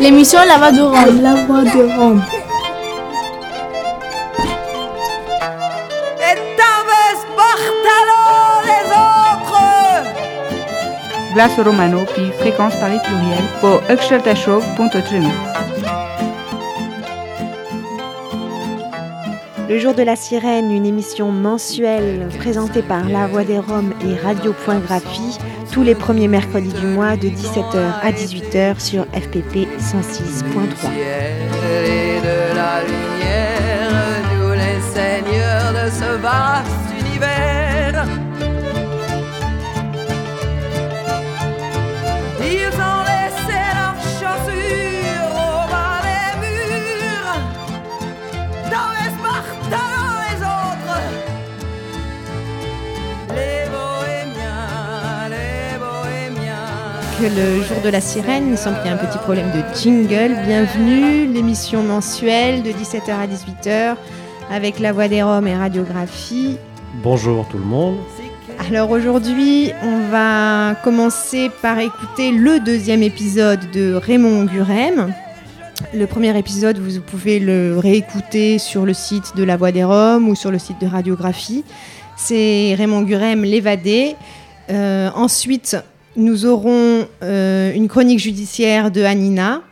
L'émission La Voix de Rome. La Voix de Rome. Glace Romano puis Fréquence Paris Pluriel pour Show.3. Le jour de la sirène, une émission mensuelle présentée par La Voix des Roms et Radio.graphie tous les premiers mercredis du mois de 17h à 18h sur FPP 106.3. de la lumière, nous les seigneurs de ce vaste univers. Le jour de la sirène. Il semble qu'il y a un petit problème de jingle. Bienvenue, l'émission mensuelle de 17h à 18h avec La Voix des Roms et Radiographie. Bonjour tout le monde. Alors aujourd'hui, on va commencer par écouter le deuxième épisode de Raymond Gurem. Le premier épisode, vous pouvez le réécouter sur le site de La Voix des Roms ou sur le site de Radiographie. C'est Raymond Gurem, l'évadé. Euh, ensuite, nous aurons euh, une chronique judiciaire de Anina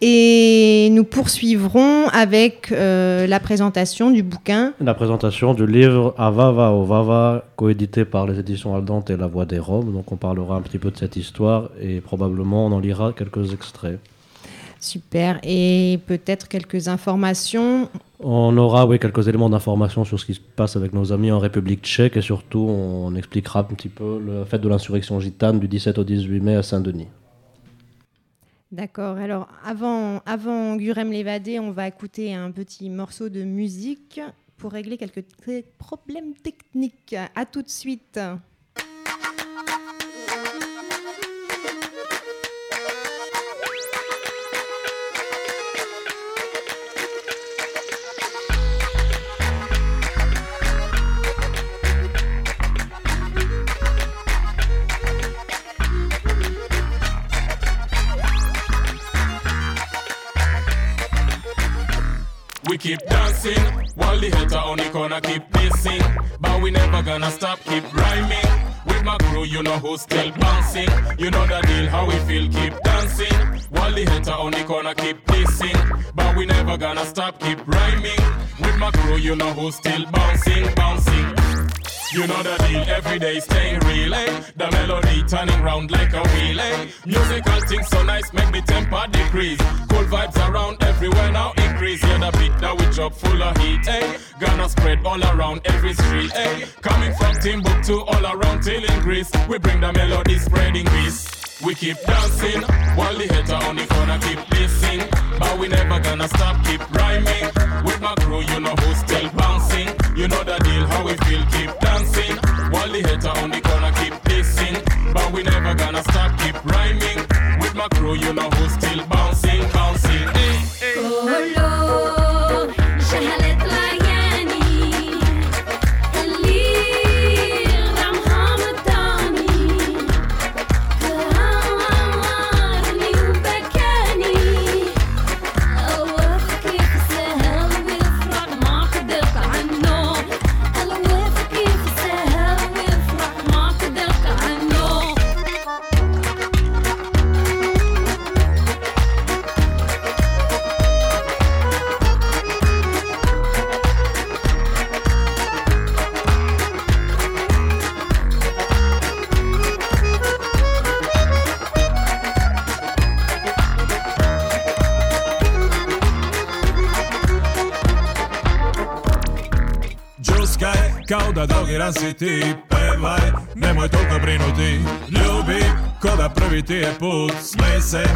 et nous poursuivrons avec euh, la présentation du bouquin. La présentation du livre Avava Vava, coédité par les éditions Aldante et La Voix des Roms. Donc on parlera un petit peu de cette histoire et probablement on en lira quelques extraits. Super. Et peut-être quelques informations On aura quelques éléments d'information sur ce qui se passe avec nos amis en République tchèque et surtout on expliquera un petit peu le fait de l'insurrection gitane du 17 au 18 mai à Saint-Denis. D'accord. Alors avant, avant Gurem l'évadé, on va écouter un petit morceau de musique pour régler quelques problèmes techniques. À tout de suite. Keep dancing while the hater on the corner keep pissing. But we never gonna stop, keep rhyming. With my crew, you know who's still bouncing. You know the deal, how we feel, keep dancing. While the hater on the corner keep pissing. But we never gonna stop, keep rhyming. With my crew, you know who's still bouncing, bouncing. You know the deal, every day staying real, eh? The melody turning round like a wheel, eh? Musical things so nice, make me temper decrease. Cool vibes around everywhere now increase. Yeah, the beat that we drop full of heat, eh? Gonna spread all around every street, eh? Coming from Timbuktu all around till in Greece. We bring the melody spreading peace. We keep dancing while the hater on the corner keep pissing. But we never gonna stop, keep rhyming. With my crew, you know who's still bouncing. You know the deal, how we feel, keep dancing. While the hater on the corner keep pissing. But we never gonna stop, keep rhyming. With my crew, you know who's still bouncing, bouncing. Hey, hey. Oh, da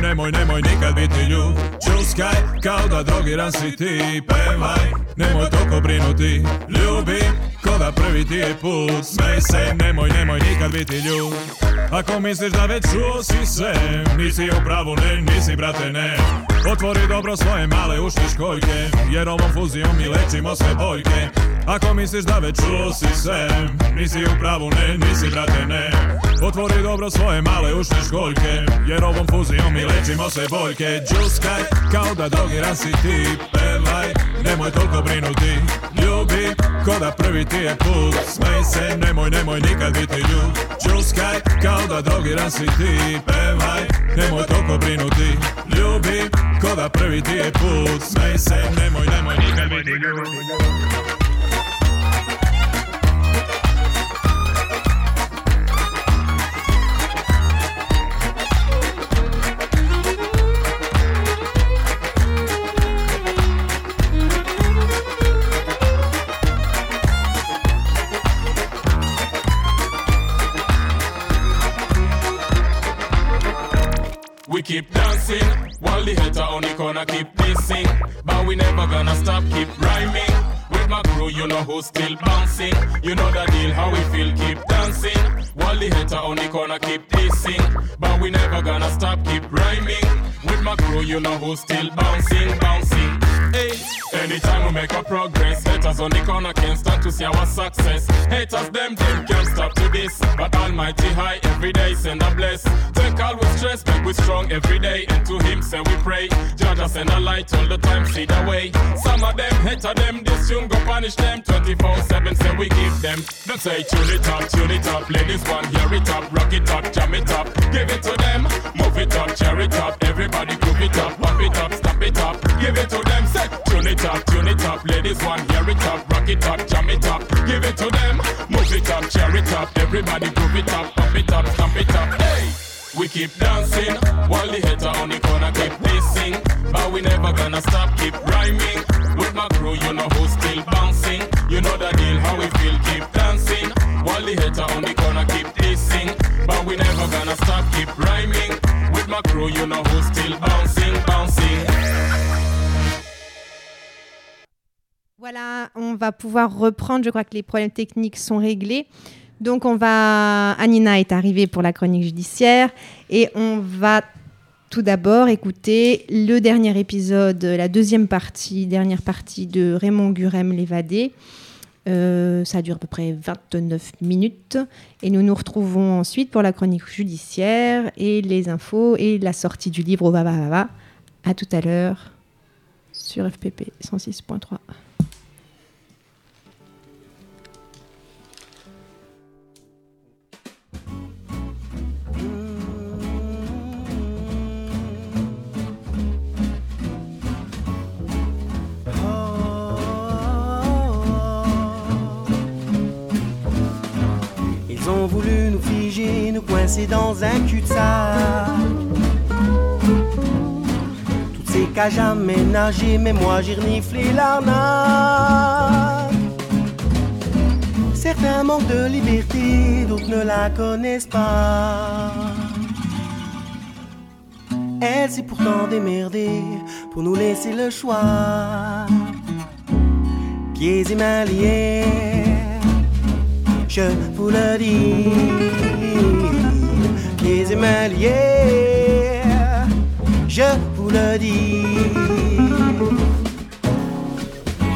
nemoj, nemoj nikad biti ljub. Čuskaj, kao da drogiran si ti Pevaj, nemoj toliko brinuti Ljubi, ko prvi ti je put. Smej se, nemoj, nemoj nikad biti ljud Ako misliš da već čuo si sve Nisi u pravu, ne, nisi brate, ne. Otvori dobro svoje male ušne školjke Jer ovom fuzijom mi lečimo sve boljke Ako misliš da već čuo si sve Nisi u pravu, ne, nisi brate, ne. Otvori dobro svoje male ušne školjke Jer ovom fuzijom mi lečimo sve boljke. Džuskaj, kao da dogiran si ti Pevaj, nemoj toliko brinuti. Ljubi, ko da prvi ti je put Smej se, nemoj, nemoj nikad biti ljud Džuskaj, kao da drogiran si ti Pevaj, nemoj toliko brinuti. Ljubi, ko da prvi ti je put Smej se, nemoj, nemoj nikad biti ljud gonna keep Them say tune it up, tune it up. Ladies one, hear it up, rock it up, jam it up. Give it to them, move it up, cheer it up. Everybody groove it up, pop it up, stop it up. Give it to them, say tune it up, tune it up. Ladies one, hear it up, rock it up, jam it up. Give it to them, move it up, cheer it up. Everybody groove it up, pop it up, stamp it up. Hey! We keep dancing while the hater on the corner keep dissing. But we never gonna stop, keep rhyming. With my crew, you know Voilà, on va pouvoir reprendre. Je crois que les problèmes techniques sont réglés. Donc, on va. Anina est arrivée pour la chronique judiciaire et on va tout d'abord écouter le dernier épisode, la deuxième partie, dernière partie de Raymond Gurem l'évadé. Euh, ça dure à peu près 29 minutes et nous nous retrouvons ensuite pour la chronique judiciaire et les infos et la sortie du livre au va. À tout à l'heure sur FPP 106.3. coincer dans un cul-de-sac. Toutes ces cages aménagées, mais moi j'ai reniflé l'arnaque. Certains manquent de liberté, d'autres ne la connaissent pas. Elle s'est pourtant démerdée pour nous laisser le choix. Pieds et mains liés, je vous le dis. Liés, je vous le dis.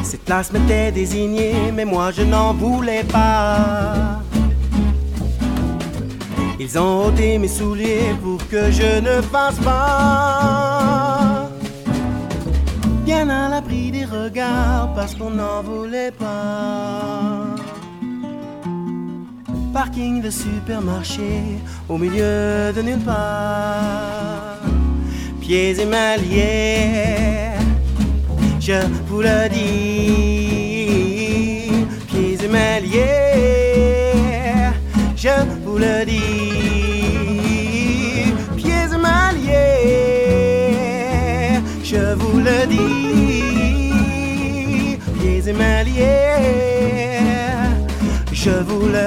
Cette place m'était désignée, mais moi je n'en voulais pas. Ils ont ôté mes souliers pour que je ne fasse pas. Bien à l'abri des regards parce qu'on n'en voulait pas. Parking de supermarché au milieu de nulle part. Pieds et mains je vous le dis.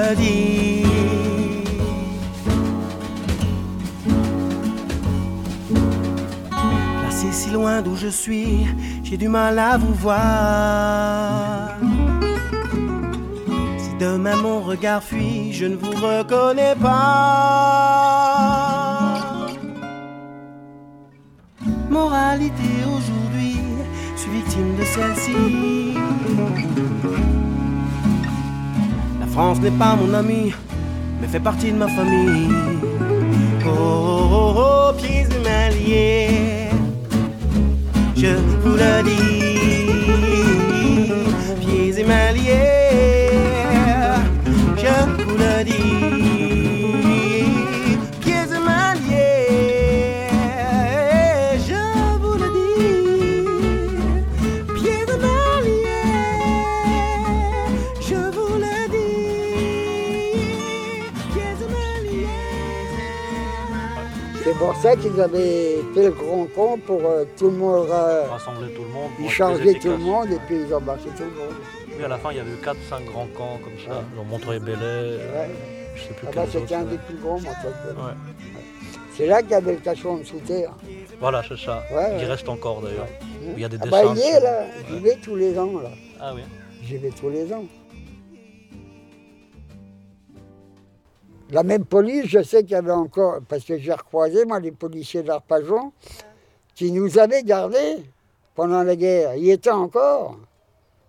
Vous le dis. Placé si loin d'où je suis, j'ai du mal à vous voir. même mon regard fuit, je ne vous reconnais pas. Moralité aujourd'hui, je suis victime de celle-ci. France n'est pas mon ami, mais fait partie de ma famille. Oh, oh, oh, oh pieds et mains liés, je vous le dis. Pieds et mains liés, je vous le dis. Ça qu'ils avaient fait le grand pont pour euh, tout le monde. euh, Rassembler tout le monde. ils plus tout le monde et puis ils embarquaient tout le monde. Puis à la fin, il y avait eu 4-5 grands camps comme ça. Genre Montreuil-Bellay, Ouais. je sais plus Ah bah, c'était un des plus grands, c'est- là qu'il y avait le cachot en dessous terre. Voilà, c'est ça. Il reste encore d'ailleurs. Il y a des Ah dessins. bah il y est là, j'y vais tous les ans là. Ah oui. J'y vais tous les ans. La même police, je sais qu'il y avait encore, parce que j'ai recroisé, moi, les policiers d'Arpajon, qui nous avaient gardés pendant la guerre. Ils étaient encore.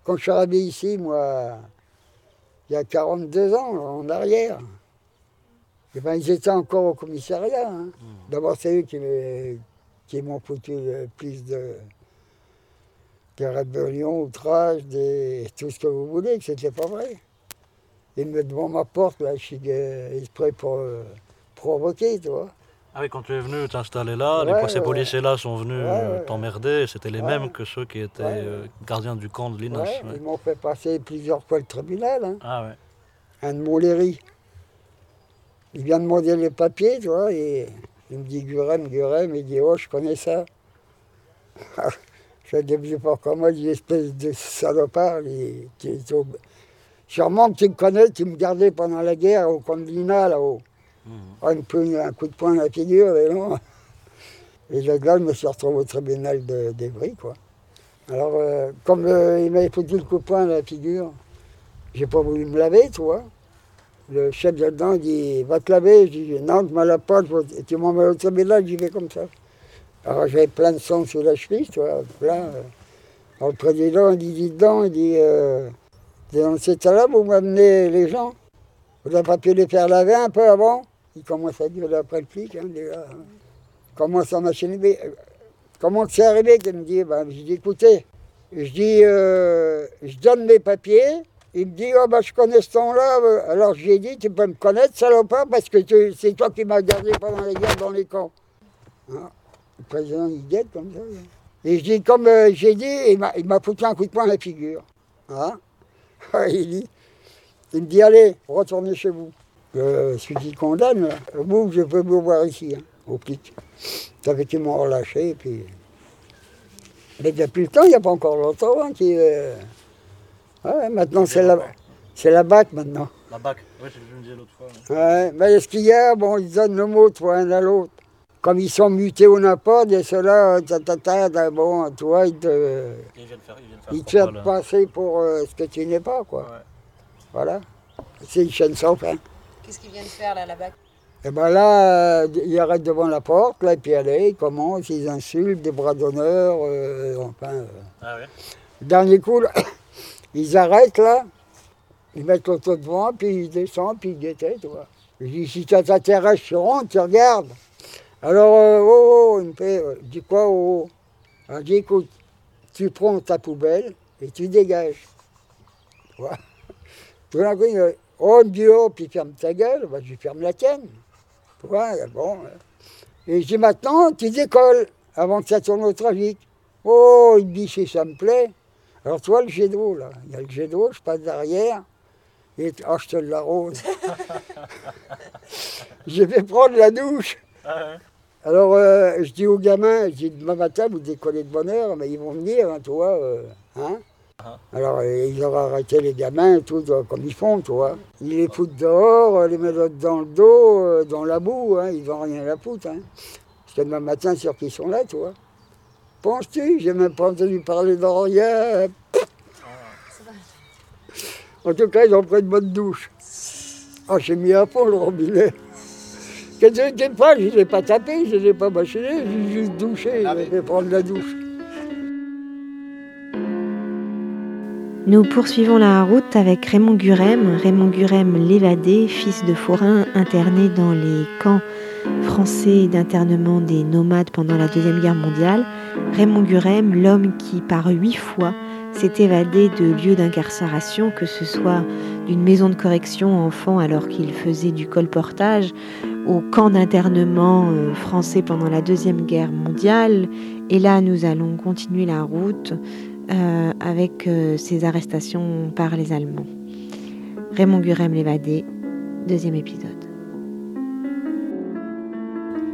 Quand je suis arrivé ici, moi, il y a 42 ans, en arrière, eh ben, ils étaient encore au commissariat. hein. D'abord, c'est eux qui, m'ont foutu le plus de, rébellions, outrages, des, tout ce que vous voulez, que c'était pas vrai. Ils me mettent devant ma porte, là, je suis euh, exprès pour euh, provoquer, tu vois. Ah oui, quand tu es venu t'installer là, Ouais, les, ces ouais. policiers-là sont venus Ouais, euh, t'emmerder. C'était les mêmes que ceux qui étaient euh, gardiens du camp de Linas. Ils m'ont fait passer plusieurs fois le tribunal, hein. Ah ouais. un de Montlhéry. Il vient demander les papiers, tu vois, et il me dit Gurem, Gurem, il dit Oh, je connais ça. je ne sais pas comment, il espèce de salopard. il- qui est au- Sûrement que tu me connais, tu me gardais pendant la guerre au camp de Lina, là-haut. Ah, prit un coup de poing dans la figure, et non. Et gars, je me suis retrouvé au tribunal de- d'Evry, quoi. Alors, euh, comme euh, il m'avait foutu le coup de poing dans la figure, j'ai pas voulu me laver, tu vois. Le chef de dedans dit Va te laver. Je dis Non, tu me laves pas, je tu m'emmènes au tribunal, j'y vais comme ça. Alors j'avais plein de sang sur la cheville, tu vois, plein. euh. Alors le président, il dit Dis donc, il dit euh, Dans cet état-là, vous m'amenez les gens. Vous n'avez pas pu les faire laver un peu avant Il commence à dire après le flic, hein, déjà. à m'enchaîner. Mais, euh, Comment c'est arrivé qu'il me dit ben, Je dis Écoutez, je dis euh, Je donne mes papiers. Il me dit, oh bah je connais ce ton-là. euh. Alors j'ai dit, tu peux me connaître, salopard, parce que c'est toi qui m'as gardé pendant les guerres dans les camps. Hein. Le président, il guette comme ça. Et je dis, comme j'ai dit, il m'a- m'a foutu un coup de poing à la figure. Hein. il, dit, il me dit, allez, retournez chez vous. Euh, celui qui condamne, vous, je peux vous voir ici, hein, au. Ça fait qu'ils m'ont relâché, puis... Mais depuis le temps, il n'y a pas encore longtemps, hein, qui... euh, Ouais, maintenant c'est la, c'est la BAC maintenant. La BAC, oui, je me disais l'autre fois. Ouais, mais ce qu'il y a, bon, ils donnent le mot, toi, un à l'autre. Comme ils sont mutés au n'importe, et ceux-là, ta, ta, ta, ta, bon, toi, ils te, Ils viennent faire, ils viennent faire ils te contrôle, font passer pour euh, ce que tu n'es pas, quoi. Ouais. Voilà. C'est une chaîne sans fin. Qu'est-ce qu'ils viennent faire là, là-bas? Et ben là, euh, ils arrêtent devant la porte, là, et puis allez, ils commencent, ils insultent, des bras d'honneur, euh, enfin... euh, Ah ouais. Dernier coup, là, ils arrêtent là, ils mettent l'auto devant, puis ils descendent, puis ils guettaient, tu vois. Je dis, si ça t'intéresse, tu rentres, tu regardes. Alors, euh, oh, oh, il me fait, euh, dis quoi, oh, oh Alors, dis, écoute, tu prends ta poubelle et tu dégages. Vois Tout d'un coup, il me dit, oh, me dit, oh, puis ferme ta gueule, bah, je ferme la tienne. Bon. euh. Et je dis, maintenant, tu décolles avant que ça tourne au tragique. Oh, il me dit, si ça me plaît. Alors, toi, le jet d'eau, là, il y a le jet d'eau, je passe derrière, et oh, je te l'arrose. je vais prendre la douche. Alors, euh, je dis aux gamins, je dis, demain matin, vous décollez de bonne heure, mais ils vont venir, hein, tu vois. euh, hein Alors, euh, ils ont arrêté les gamins, et tout, euh, comme ils font, tu vois. Ils les foutent dehors, les mettent dans le dos, euh, dans la boue, hein, ils n'ont rien à foutre. Hein. Parce que demain matin, sûr qu'ils sont là, tu vois. Penses-tu J'ai même pas entendu parler de rien. En tout cas, ils ont pris une bonne douche. Ah, j'ai mis à fond le robinet. Quand je n'étais pas, je ne l'ai pas tapé, je ne l'ai pas machiné, j'ai juste douché, je vais prendre la douche. Nous poursuivons la route avec Raymond Gurem, Raymond Gurem l'évadé, fils de forain interné dans les camps français d'internement des nomades pendant la Deuxième Guerre mondiale. Raymond Gurem, l'homme qui par huit fois s'est évadé de lieux d'incarcération, que ce soit d'une maison de correction enfant alors qu'il faisait du colportage, au camp d'internement euh, français pendant la Deuxième Guerre mondiale. Et là, nous allons continuer la route euh, avec euh, ces arrestations par les Allemands. Raymond Gurem l'évadé, deuxième épisode.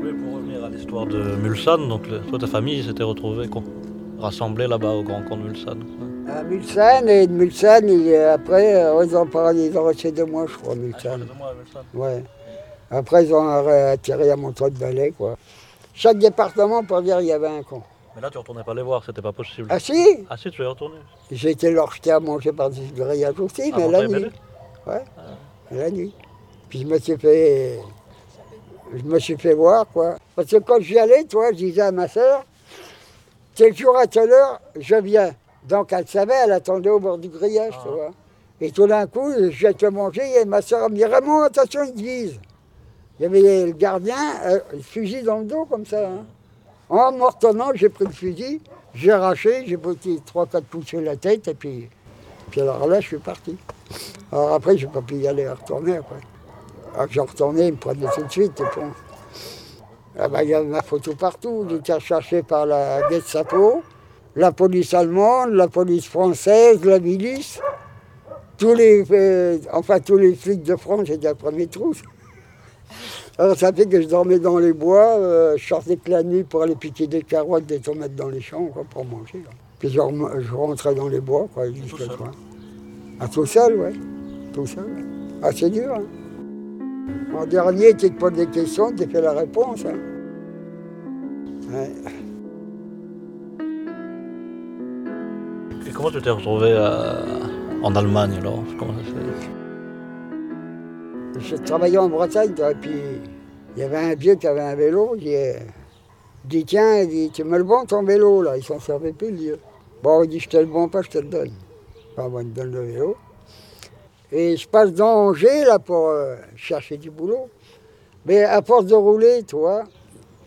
Oui, pour revenir à l'histoire de Mulsanne, donc le- toi ta famille s'était retrouvée quoi, rassemblée là-bas au grand camp de Mulsanne. À Mulsanne, et de Mulsanne, il- après, ils ont parlé, ils ont resté deux mois, je crois, Mulsanne. Ouais. Après, ils ont atterri à Montreux-de-Valais, quoi. Chaque département, pour dire, il y avait un camp. Mais là tu retournais pas les voir, c'était pas possible. Ah si Ah si, tu es retourné. J'ai été leur jeter à manger par des grillages aussi, Ah, mais la nuit. Ouais, la nuit. Puis je me suis fait... Je me suis fait voir, quoi. Parce que quand j'y allais, toi, je disais à ma sœur, tel jour à telle heure, je viens. Donc elle savait, elle attendait au bord du grillage, tu vois. Et tout d'un coup, je te manger et ma sœur me dit Raymond, attention, ils te visent. Il y avait le gardien, euh, le fusil dans le dos comme ça. hein. En me retournant, j'ai pris le fusil, j'ai arraché, j'ai pris 3-4 coups sur la tête et puis, puis alors là, je suis parti. Alors après, j'ai pas pu y aller, retourner après. Alors que j'ai retourné, ils me prenaient tout de suite. Et bon. Ah ben, il y avait ma photo partout. J'étais recherché par la Gestapo, la police allemande, la police française, la milice. Tous les, euh, enfin, tous les flics de France, j'étais à premier trou. Alors ça fait que je dormais dans les bois, euh, je sortais que la nuit pour aller piquer des carottes, des tomates dans les champs quoi, pour manger. là. Puis je, rem- je rentrais dans les bois, quoi, jusqu'à soir. Ah, tout seul, ouais. Tout seul. Ah, c'est dur. Hein. En dernier, tu te poses des questions, tu fais la réponse. hein. Ouais. Et comment tu t'es retrouvé euh, en Allemagne alors? Comment ça Je travaillais en Bretagne, toi, et puis il y avait un vieux qui avait un vélo. J'ai euh, dit Tiens, il dit, tu me le vends ton vélo, là. Il s'en servait plus, le vieux. Bon, il dit Je te le vends pas, je te le donne. Enfin, bon, il me donne le vélo. Et je passe dans Angers, là, pour euh, chercher du boulot. Mais à force de rouler, toi,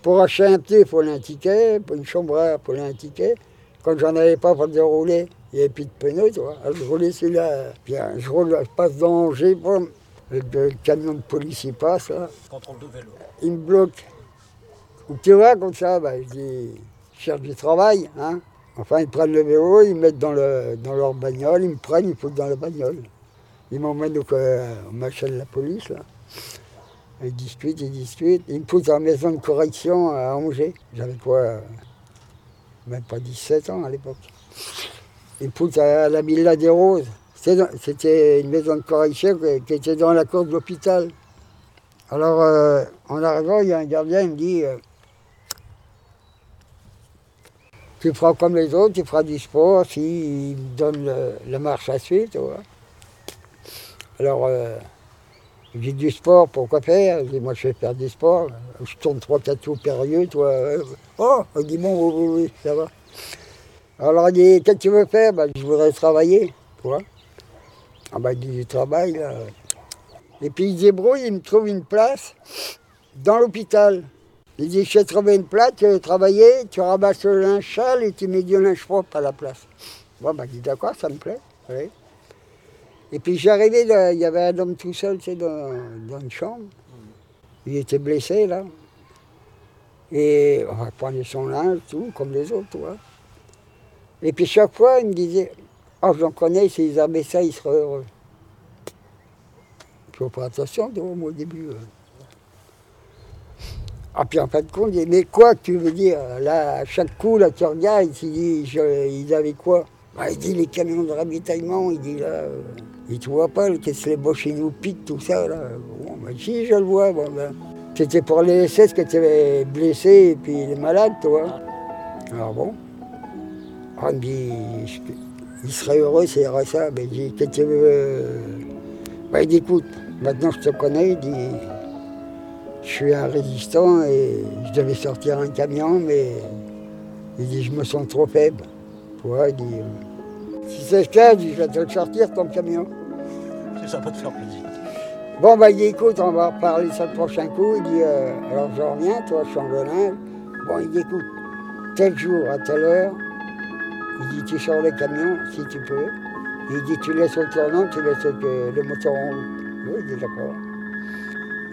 pour acheter un petit, il faut un ticket. Pour une chambre, il faut un ticket. Quand j'en avais pas pour de rouler, il n'y avait plus de pneus, tu vois. Alors, je roulais celui-là. Je roule, je passe dans Angers, le, camion de police il passe, là. Contrôle de vélo. Il me bloque. Tu vois, comme ça, bah, je dis, je cherche du travail, hein. Enfin, ils prennent le vélo, ils me mettent dans, le, dans leur bagnole, ils me prennent, ils me foutent dans la bagnole. Ils m'emmènent au, euh, au machin de la police, là. Ils discutent, ils discutent. Ils me foutent en maison de correction à Angers. J'avais quoi euh, Même pas 17 ans à l'époque. Ils me foutent à la Villa des Roses. C'était une maison de correction qui qui était dans la cour de l'hôpital. Alors, euh, en arrivant, il y a un gardien, il me dit euh, Tu feras comme les autres, tu feras du sport, si, il me donne le- la marche à suivre, tu. Alors, euh, j'ai du sport, pourquoi faire? Je dis Moi, je vais faire du sport. Je tourne trois, quatre tours périlleux, toi. euh, Oh Il dit Bon, oui, oui, oui, ça va. Alors, il dit Qu'est-ce que tu veux faire? Ben, Je voudrais travailler, tu vois. Ah, dit Du travail, là. Et puis il se débrouille, il me trouve une place dans l'hôpital. Il dit, je t'ai trouvé une place, tu veux travailler, tu ramasses le linge sale et tu mets du linge propre à la place. Bon, ben, je dis, d'accord, ça me plaît. Et puis j'arrivais, il y avait un homme tout seul, dans, une chambre. Il était blessé, là. Et on va son linge, tout, comme les autres, tu vois. Et puis chaque fois, il me disait, oh, j'en connais, s'ils avaient ça, ils seraient heureux. Il faut faire attention, tu au début. euh. Ah, puis en fin de compte, il mais quoi tu veux dire Là, à chaque coup, là, tu regardes, il dit, je- ils avaient quoi? Bah, Il dit, les camions de ravitaillement, il dit, là, euh, et tu vois pas, qu'est-ce que les boches, nous piquent, tout ça, là. Bon, bah, si, je le vois, bon, ben, c'était pour les SS que tu avais blessés et puis les malades, tu vois. Alors bon, ah, il il serait heureux, c'est RSA. Ben, il dit, qu'est-ce que tu veux euh Ben, il dit, écoute, maintenant je te connais, il dit, je suis un résistant et je devais sortir un camion, mais il dit, je me sens trop faible. Tu vois, il dit, euh, si c'est le cas, je vais te le sortir, ton camion. Ça peut te faire plaisir. Bon, bah, il dit, écoute, on va reparler ça le prochain coup. Il dit, euh, alors je reviens, toi, je suis en. Bon, il dit, écoute, tel jour, à telle heure, il dit, tu sors le camion, si tu peux. Il dit, tu laisses au tournant, tu laisses le, le moteur en route. Oui, il dit, d'accord.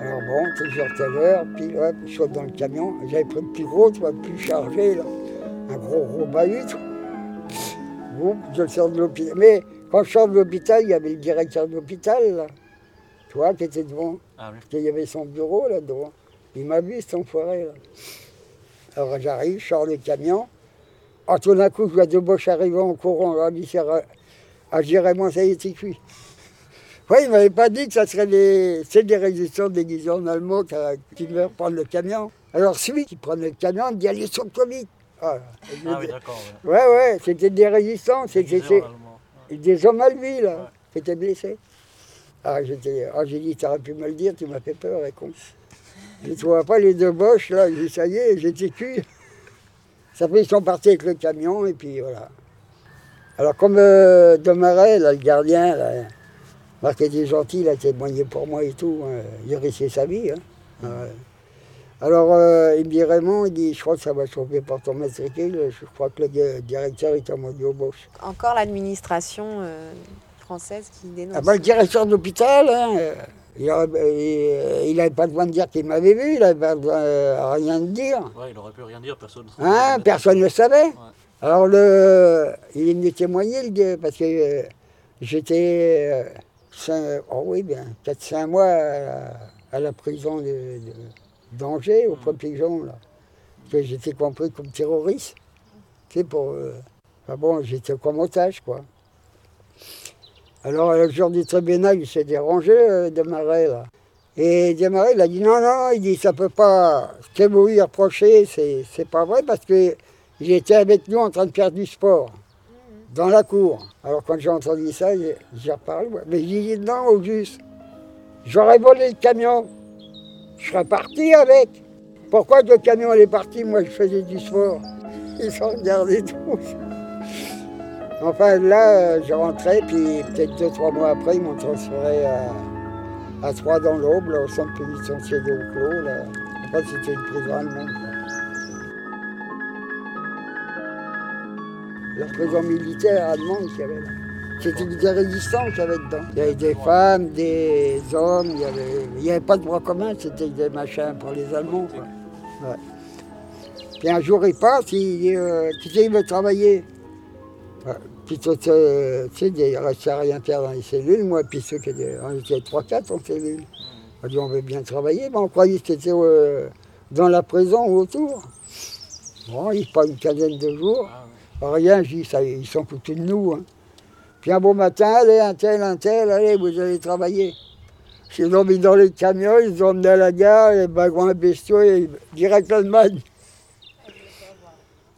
Alors bon, tel jour, telle heure, puis hop, je saute dans le camion. J'avais pris le plus gros, tu vois, le plus chargé, là. Un gros, gros bahut. Bon, je le sors de l'hôpital. Mais quand je sors de l'hôpital, il y avait le directeur de l'hôpital, là. Tu vois, qui était devant. Ah oui. Il y avait son bureau là devant. Il m'a vu, cet enfoiré là. Alors j'arrive, je sors le camion. Ah, tout d'un coup, je vois deux boches arriver en courant. Là, sert à, à Jérémon, ça y est, c'est cuit. Oui, il ne m'avait pas dit que ça serait des, c'est des résistants déguisés en allemand qui, qui veulent prendre le camion. Alors celui qui prenait le camion, dit allez, saute-toi vite. Ah, je Ah oui, d'accord. ouais, ouais, c'était des résistants, c'était et des hommes à lui, là, Ouais. qui étaient blessés. Ah, j'étais, ah, j'ai dit, t'aurais pu me le dire, tu m'as fait peur, la con. Et tu vois pas les deux boches, là, j'ai dit, ça y est, j'étais cuit. Ça fait, ils sont partis avec le camion, et puis voilà. Alors, comme euh, Demaret, là, le gardien, là, Marc était gentil, il a témoigné pour moi et tout, hein, il risquait sa vie. hein. Ouais. Alors, euh, il me dit, Raymond, il dit, je crois que ça va chauffer pour ton matricule, je crois que le di- directeur est en mode embauche. Encore l'administration euh, française qui dénonce. Ah ben, le directeur de l'hôpital, hein, euh, il n'avait pas besoin de dire qu'il m'avait vu, il n'avait pas besoin euh, rien de dire. Ouais, il aurait pu rien dire, personne. Hein, personne ne le savait. Alors le, il est venu témoigner, le parce que euh, j'étais euh, oh oui, bien, 4-5 mois à la, à la prison de, de- d'Angers, au Point Pigeon, là. Que j'étais compris comme terroriste. Pour. euh, enfin bon, j'étais comme otage, quoi. Alors, le jour du tribunal, il s'est dérangé, euh, Desmarais, là. Et Desmarais, il a dit non, non, il dit ça peut pas. Ce que vous lui reprochez, c'est, pas vrai parce que j'étais avec nous en train de faire du sport dans la cour. Alors, quand j'ai entendu ça, j'ai, reparlé. Mais j'ai dit non, au juste. J'aurais volé le camion. Je serais parti avec. Pourquoi le camion est parti Moi, je faisais du sport. Ils sont regardés tous. Enfin, là, euh, je rentrais, puis peut-être deux, trois mois après, ils m'ont transféré à, à Troyes dans l'Aube, au centre pénitentiaire de Hauclos. Là. Enfin, c'était une prison allemande. quoi. La prison militaire allemande qu'il y avait là. C'était des résistants qu'il y avait dedans. Il y avait des femmes, des hommes, il n'y avait, pas de droit commun, c'était des machins pour les Allemands. Puis un jour, il passe, il dit euh, travailler. Puis toi, tu sais, il restait à rien faire dans les cellules, moi, puis ceux qui étaient, on était 3-4 en cellule. On dit On veut bien travailler, mais on croyait que c'était euh, dans la prison ou autour. Bon, il pas une quinzaine de jours. Rien, je dis, ça, ils sont foutus de nous. hein. Puis un beau matin, allez, un tel, un tel, allez, vous allez travailler. Ils ont mis dans les camions, ils ont emmenés à la gare, les wagons à bestiaux, et direct à l'Allemagne.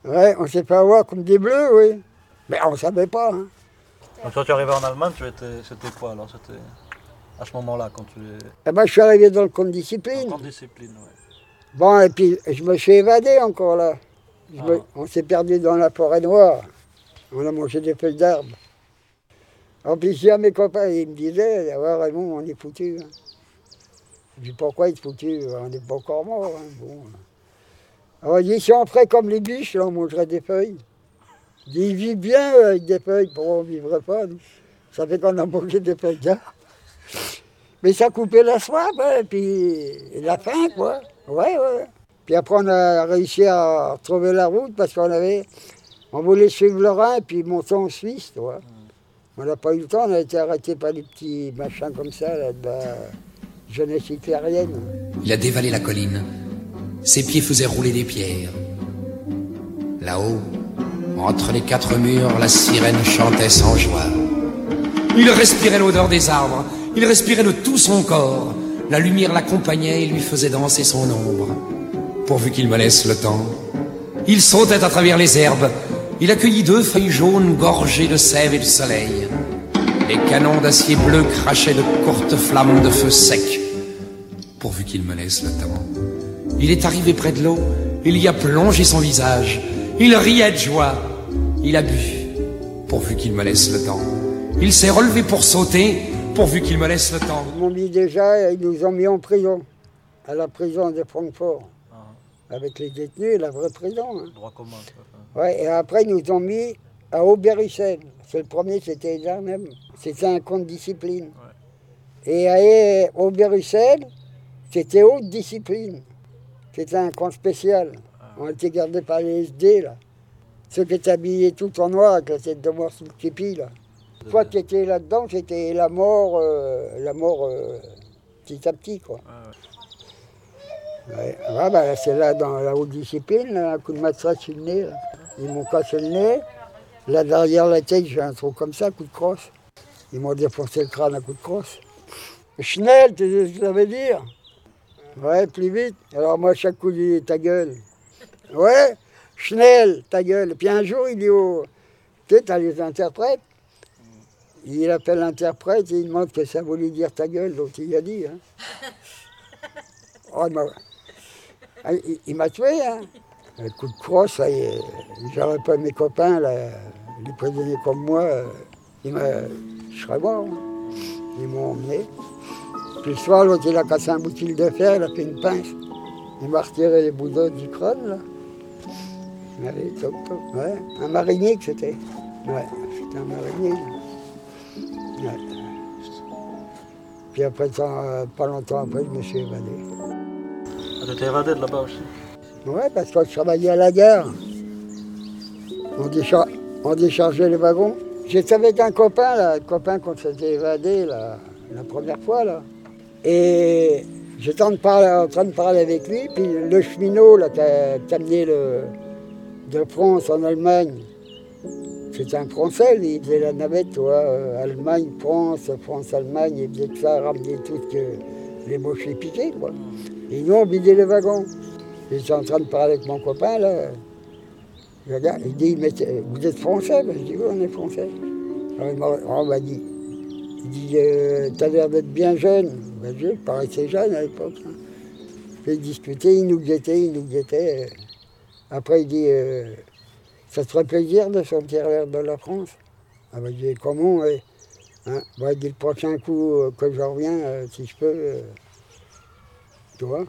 Ouais, on s'est fait avoir comme des bleus, oui. Mais on ne savait pas. hein. Donc quand tu es arrivé en Allemagne, tu étais, c'était quoi alors? C'était à ce moment-là quand tu es Eh ben, je suis arrivé dans le compte discipline. en discipline, ouais. Bon, et puis je me suis évadé encore là. Me- On s'est perdu dans la forêt noire. On a mangé des feuilles d'arbre. En plus, j'ai à mes copains, ils me disaient, ah Raymond, on est foutu. hein. Je dis, pourquoi être foutu On n'est pas encore mort. hein. Bon. Alors, ils disent, si on ferait comme les biches, là, on mangerait des feuilles. Ils vivent bien avec des feuilles, pourquoi on ne vivrait pas Ça fait qu'on a mangé des feuilles d'arbre. Mais ça coupait la soif, hein, et puis la faim, quoi. Ouais, ouais. Puis après, on a réussi à retrouver la route parce qu'on avait. On voulait suivre le Rhin et puis monter en Suisse, tu vois. On n'a pas eu le temps, on a été arrêté par des petits machins comme ça, là, de la jeunesse. Il a dévalé la colline. Ses pieds faisaient rouler des pierres. Là-haut, entre les quatre murs, la sirène chantait sans joie. Il respirait l'odeur des arbres. Il respirait de tout son corps. La lumière l'accompagnait et lui faisait danser son ombre. Pourvu qu'il me laisse le temps. Il sautait à travers les herbes. Il accueillit deux feuilles jaunes gorgées de sève et de soleil. Les canons d'acier bleu crachaient de courtes flammes de feu sec, pourvu qu'il me laisse le temps. Il est arrivé près de l'eau, il y a plongé son visage. Il riait de joie. Il a bu, pourvu qu'il me laisse le temps. Il s'est relevé pour sauter, pourvu qu'il me laisse le temps. Ils m'ont mis déjà, ils nous ont mis en prison, à la prison de Francfort, avec les détenus, la vraie prison. hein. Droit commun. Ouais, et après, ils nous ont mis à Oberhausen. C'est le premier, c'était là même. C'était un compte discipline. Et à Oberhausen, c'était haute discipline. C'était un camp spécial. On était gardés par les SD, là. Ceux qui étaient habillés tout en noir avec la tête de mort sous le képi, là. Que tu étais là-dedans, c'était la mort, euh, la mort euh, petit à petit, quoi. Ouais, ouais, bah, c'est là dans la haute discipline, là, un coup de matraque sur le nez. là. Ils m'ont cassé le nez. Là derrière la tête, j'ai un trou comme ça, coup de crosse. Ils m'ont défoncé le crâne à coup de crosse. Schnell, tu sais ce que ça veut dire? Ouais, plus vite. Alors moi, chaque coup, je dis ta gueule. Ouais, Schnell, ta gueule. Puis un jour, il dit au. Tu sais, t'as les interprètes. Il appelle l'interprète et il demande ce que ça voulait dire ta gueule. L'autre, il a dit. Hein. Oh, il m'a- ah, il- il m'a tué, hein. Un coup de crosse, ça y est. J'aurais pas mes copains, là, les prisonniers comme moi, euh, il m'a- je serais mort. hein. Ils m'ont emmené. Puis le soir, l'autre, il a cassé un boutil de fer, il a fait une pince. Il m'a retiré les bouts du crâne, là. Allez, toc, toc. Ouais, un marinier que c'était. Ouais, c'était un marinier. Ouais. Puis après, ça, euh, pas longtemps après, je me suis évadé. Ah, t'étais évadé de là-bas aussi Ouais, parce que je travaillais à la gare. On, déchar- on déchargeait les wagons. J'étais avec un copain, là, un copain qu'on s'était évadé là, la première fois. Là. Et j'étais en, en train de parler avec lui, puis le cheminot là, qui a amené le, de France en Allemagne, c'était un Français, il faisait la navette, toi, euh, Allemagne, France, France, Allemagne, il faisait que ça, ramener tout ce que les mochés piquaient, quoi. Et nous, on vidait les wagons. J'étais en train de parler avec mon copain, là. Je regarde, il dit, c'est- vous êtes français? Ben, Je dis, oui, on est français. Alors, on m'a dit, il dit, euh, t'as l'air d'être bien jeune. Ben, je paraissais jeune à l'époque. hein. Il discutait, il nous guettait, il nous guettait. Après, il dit, euh, ça te ferait plaisir de sortir l'air de la France Ah ben, je dis, comment ouais. hein? Ben, il dit, le prochain coup euh, que je reviens, euh, si je peux, euh, tu vois,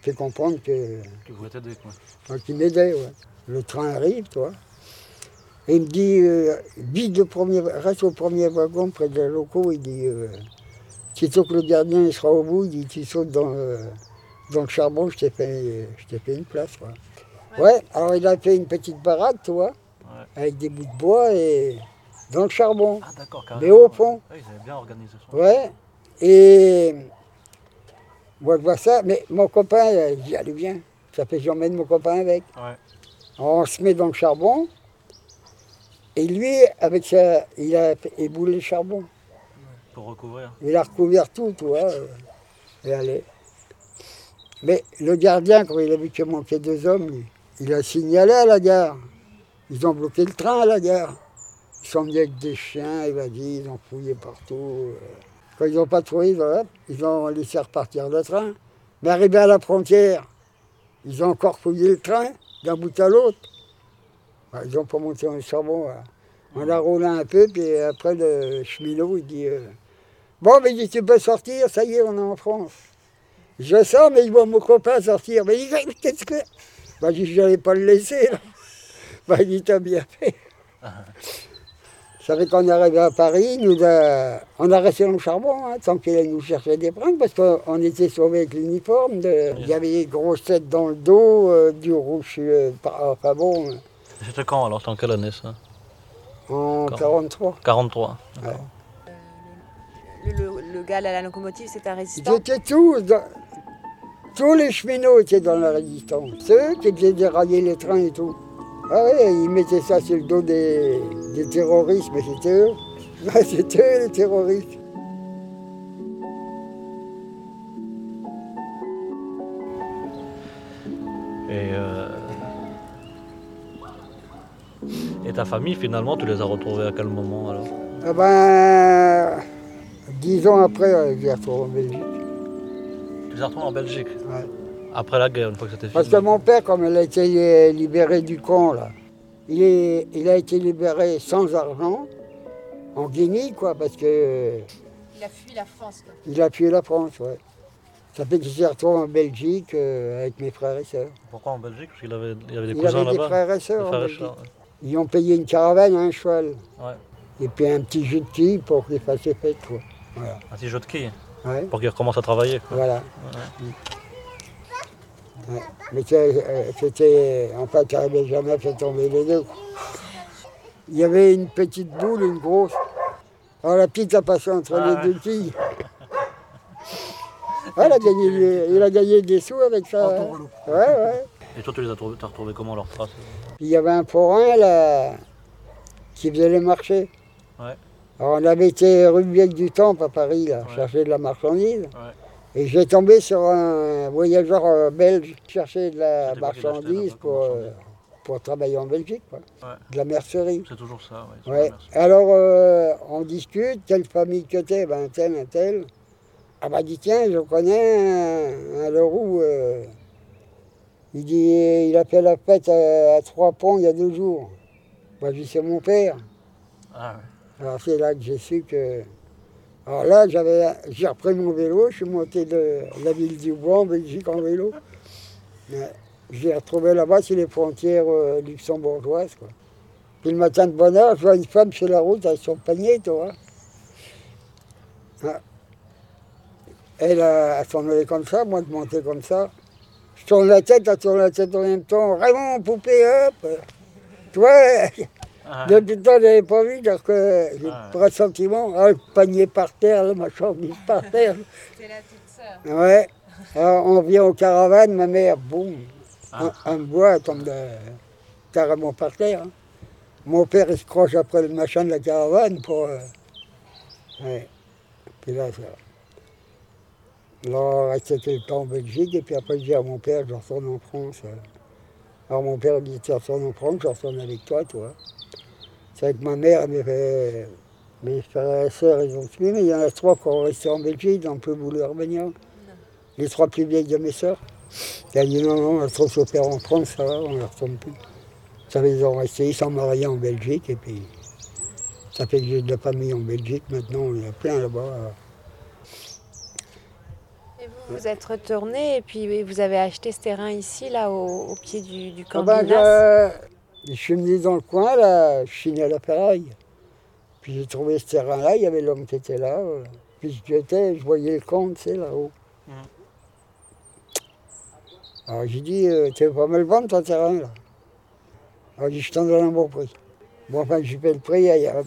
fais comprendre que... Tu voulais t'aider, quoi. Moi qui m'aidait, ouais. Le train arrive, toi. Et il me dit, vide le premier, reste au premier wagon près des locaux. Il dit, sitôt que le gardien il sera au bout, il dit, tu sautes dans, dans le charbon, je t'ai fait, je t'ai fait une place. Quoi. Ouais. alors il a fait une petite baraque, tu vois, avec des bouts de bois et dans le charbon. Ah, d'accord, Mais au fond. Ouais, ils avaient bien organisé ça. Ouais. Et moi, je vois ça, mais mon copain, il dit, allez, viens. Ça fait que j'emmène mon copain avec. Ouais. On se met dans le charbon. Et lui, avec ça, il a éboulé le charbon. Pour recouvrir. Il a recouvert tout, tu vois. euh, Et allez. Mais le gardien, quand il a vu qu'il manquait deux hommes, il, il a signalé à la gare. Ils ont bloqué le train à la gare. Ils sont venus avec des chiens, il va dire, ils ont fouillé partout. euh. Quand ils n'ont pas trouvé, ils ont, laissé repartir le train. Mais arrivé à la frontière, ils ont encore fouillé le train d'un bout à l'autre. Bah, ils n'ont pas monté le charbon. là. On a roulé un peu, puis après le cheminot, il dit euh, Bon, mais il dit, tu peux sortir, ça y est, on est en France. Je sors, mais je vois mon copain sortir. Mais il dit Mais qu'est-ce que. Bah, Je n'allais pas le laisser. Là. Bah, il dit T'as bien fait. Ça fait qu'on est arrivé à Paris, nous on a resté dans le charbon, hein, tant qu'il allait nous chercher des pringues, parce qu'on était sauvés avec l'uniforme. de- Il y avait des grosses têtes dans le dos, euh, du rouge, euh, par- enfin bon, euh, C'était quand alors C'était en quelle année ça? En Quand? 43. 43. Ouais. Le, le- le gars à la locomotive, c'est un résistant? tous, dans- tous les cheminots étaient dans la résistance. Ceux qui faisaient dérailler les trains et tout. Ah ouais, ils mettaient ça sur le dos des, des terroristes, mais c'était eux. Ouais, c'était eux les terroristes. Et, euh, et ta famille, finalement, tu les as retrouvés à quel moment alors? Eh ben, dix ans après, euh, je les retrouve en Belgique. Tu les as retrouvés en Belgique Ouais. Après la guerre, une fois que c'était fini Parce que mon père, comme il a été libéré du camp, là, il, est, il a été libéré sans argent, en Guinée, quoi, parce que Il a fui la France. Quoi. il a fui la France, ouais. Ça fait qu'il s'est retrouvé en Belgique euh, avec mes frères et sœurs. Pourquoi en Belgique? Parce qu'il avait, il y avait des Il cousins avait des là-bas frères et Des frères et sœurs, ouais. Ils ont payé une caravane à un cheval. Ouais. Et puis un petit jus de quilles pour qu'il fasse ses fêtes, quoi. Voilà. Un petit jeu de quilles Ouais. pour qu'il recommence à travailler. quoi. Voilà. Ouais. Mais euh, c'était. En fait, il n'avait jamais fait tomber les deux. Il y avait une petite boule, une grosse. Alors la petite a passé entre Ah les ouais. deux quilles. Ah, il, a gagné, il a gagné des sous avec ça. Hein. Ouais, ouais. Et toi, tu les as trouvés, t'as retrouvé comment leurs traces il y avait un forain là qui faisait les marchés. Ouais. Alors on avait été rue Vieille du Temple à Paris, là, chercher de la marchandise. Ouais. Et j'ai tombé sur un voyageur euh, belge qui cherchait de la acheté, marchandise pour, euh, pour travailler en Belgique, quoi. Ouais. de la mercerie. C'est toujours ça, ouais. Ouais. merci. Alors euh, on discute, quelle famille que t'es, ben un tel, un tel. Ah bah dit tiens, je connais un, un Leroux. euh, il dit il a fait la fête à, à Trois Ponts il y a deux jours. Moi je dis c'est mon père. Ah ouais. Alors c'est là que j'ai su que. Alors là, j'avais, j'ai repris mon vélo, je suis monté de la ville du Bois en Belgique en vélo. J'ai retrouvé là-bas, c'est les frontières euh, luxembourgeoises. Puis le matin de bonne heure, je vois une femme sur la route avec son panier, tu vois. Ah. Elle, s'en allait comme ça, moi je montais comme ça. Je tourne la tête, elle tourne la tête en même temps. Raymond, poupée, hop Tu Ah, depuis le temps, je n'avais pas vu, donc euh, j'ai Ah. pas de sentiment. Ah, le panier par terre, le machin mis par terre. C'était la petite sœur. Ouais. Alors, on vient aux caravanes, ma mère, boum, Ah. un, un bois elle tombe de- carrément par terre. hein. Mon père, il se croche après le machin de la caravane pour. euh, ouais. Puis là, ça. On restait quelque temps en Belgique, et puis après, je dis à mon père, je retourne en France. euh. Alors, mon père dit, tu retournes en France, je retourne avec toi, toi. C'est avec ma mère, mes, frères- mes frères et sœurs, ils ont tué, mais il y en a trois qui ont resté en Belgique, ils n'ont plus voulu revenir. Les trois plus vieilles de mes sœurs. Elle a dit non, non, on retrouve son père en France, ça va, on ne le retourne plus. Ça ils ont resté, ils sont mariés en Belgique, et puis ça fait que j'ai de la famille en Belgique, maintenant il y a plein là-bas. Et vous, vous êtes retourné et puis vous avez acheté ce terrain ici, là, au, au pied du, du camp Ah ben, je, je suis venu dans le coin, là, je chignais à la ferraille. Puis j'ai trouvé ce terrain-là, il y avait l'homme qui était là. euh. Puis j'étais, je voyais le camp, tu sais, là-haut. Mhm. Alors j'ai dit, euh, tu veux pas me le vendre ton terrain, là Alors j'ai dit, je t'en donne un bon prix. Bon, enfin, j'ai fait le prix, il, a-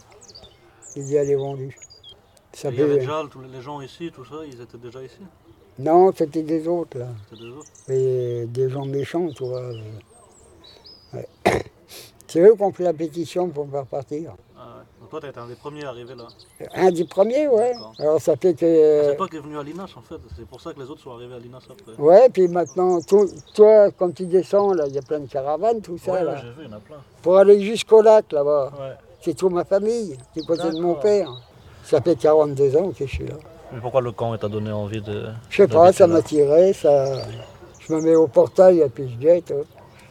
il dit, elle est vendue. Ça Il y avait déjà tous les gens ici, tout ça, ils étaient déjà ici? Non, c'était des autres, là. C'était des autres des gens méchants, tu vois. C'est eux qui ont fait la pétition pour me faire partir. Ah ouais. Donc toi, t'as été un des premiers à arriver là. Un des premiers, ouais. Alors ça fait que. C'est toi qui es venu à Linas en fait, c'est pour ça que les autres sont arrivés à Linas après. Ouais, puis maintenant, tout- toi, quand tu descends, là, il y a plein de caravanes, tout ça, Ouais, là. j'ai vu, il y en a plein. Pour aller jusqu'au lac, là-bas. Ouais. C'est toute ma famille, du côté de mon père. Ça fait 42 ans que je suis là. Mais pourquoi le camp t'a donné envie de. Je sais pas, ça là? m'a tiré, ça... je me mets au portail et puis je jette. hein.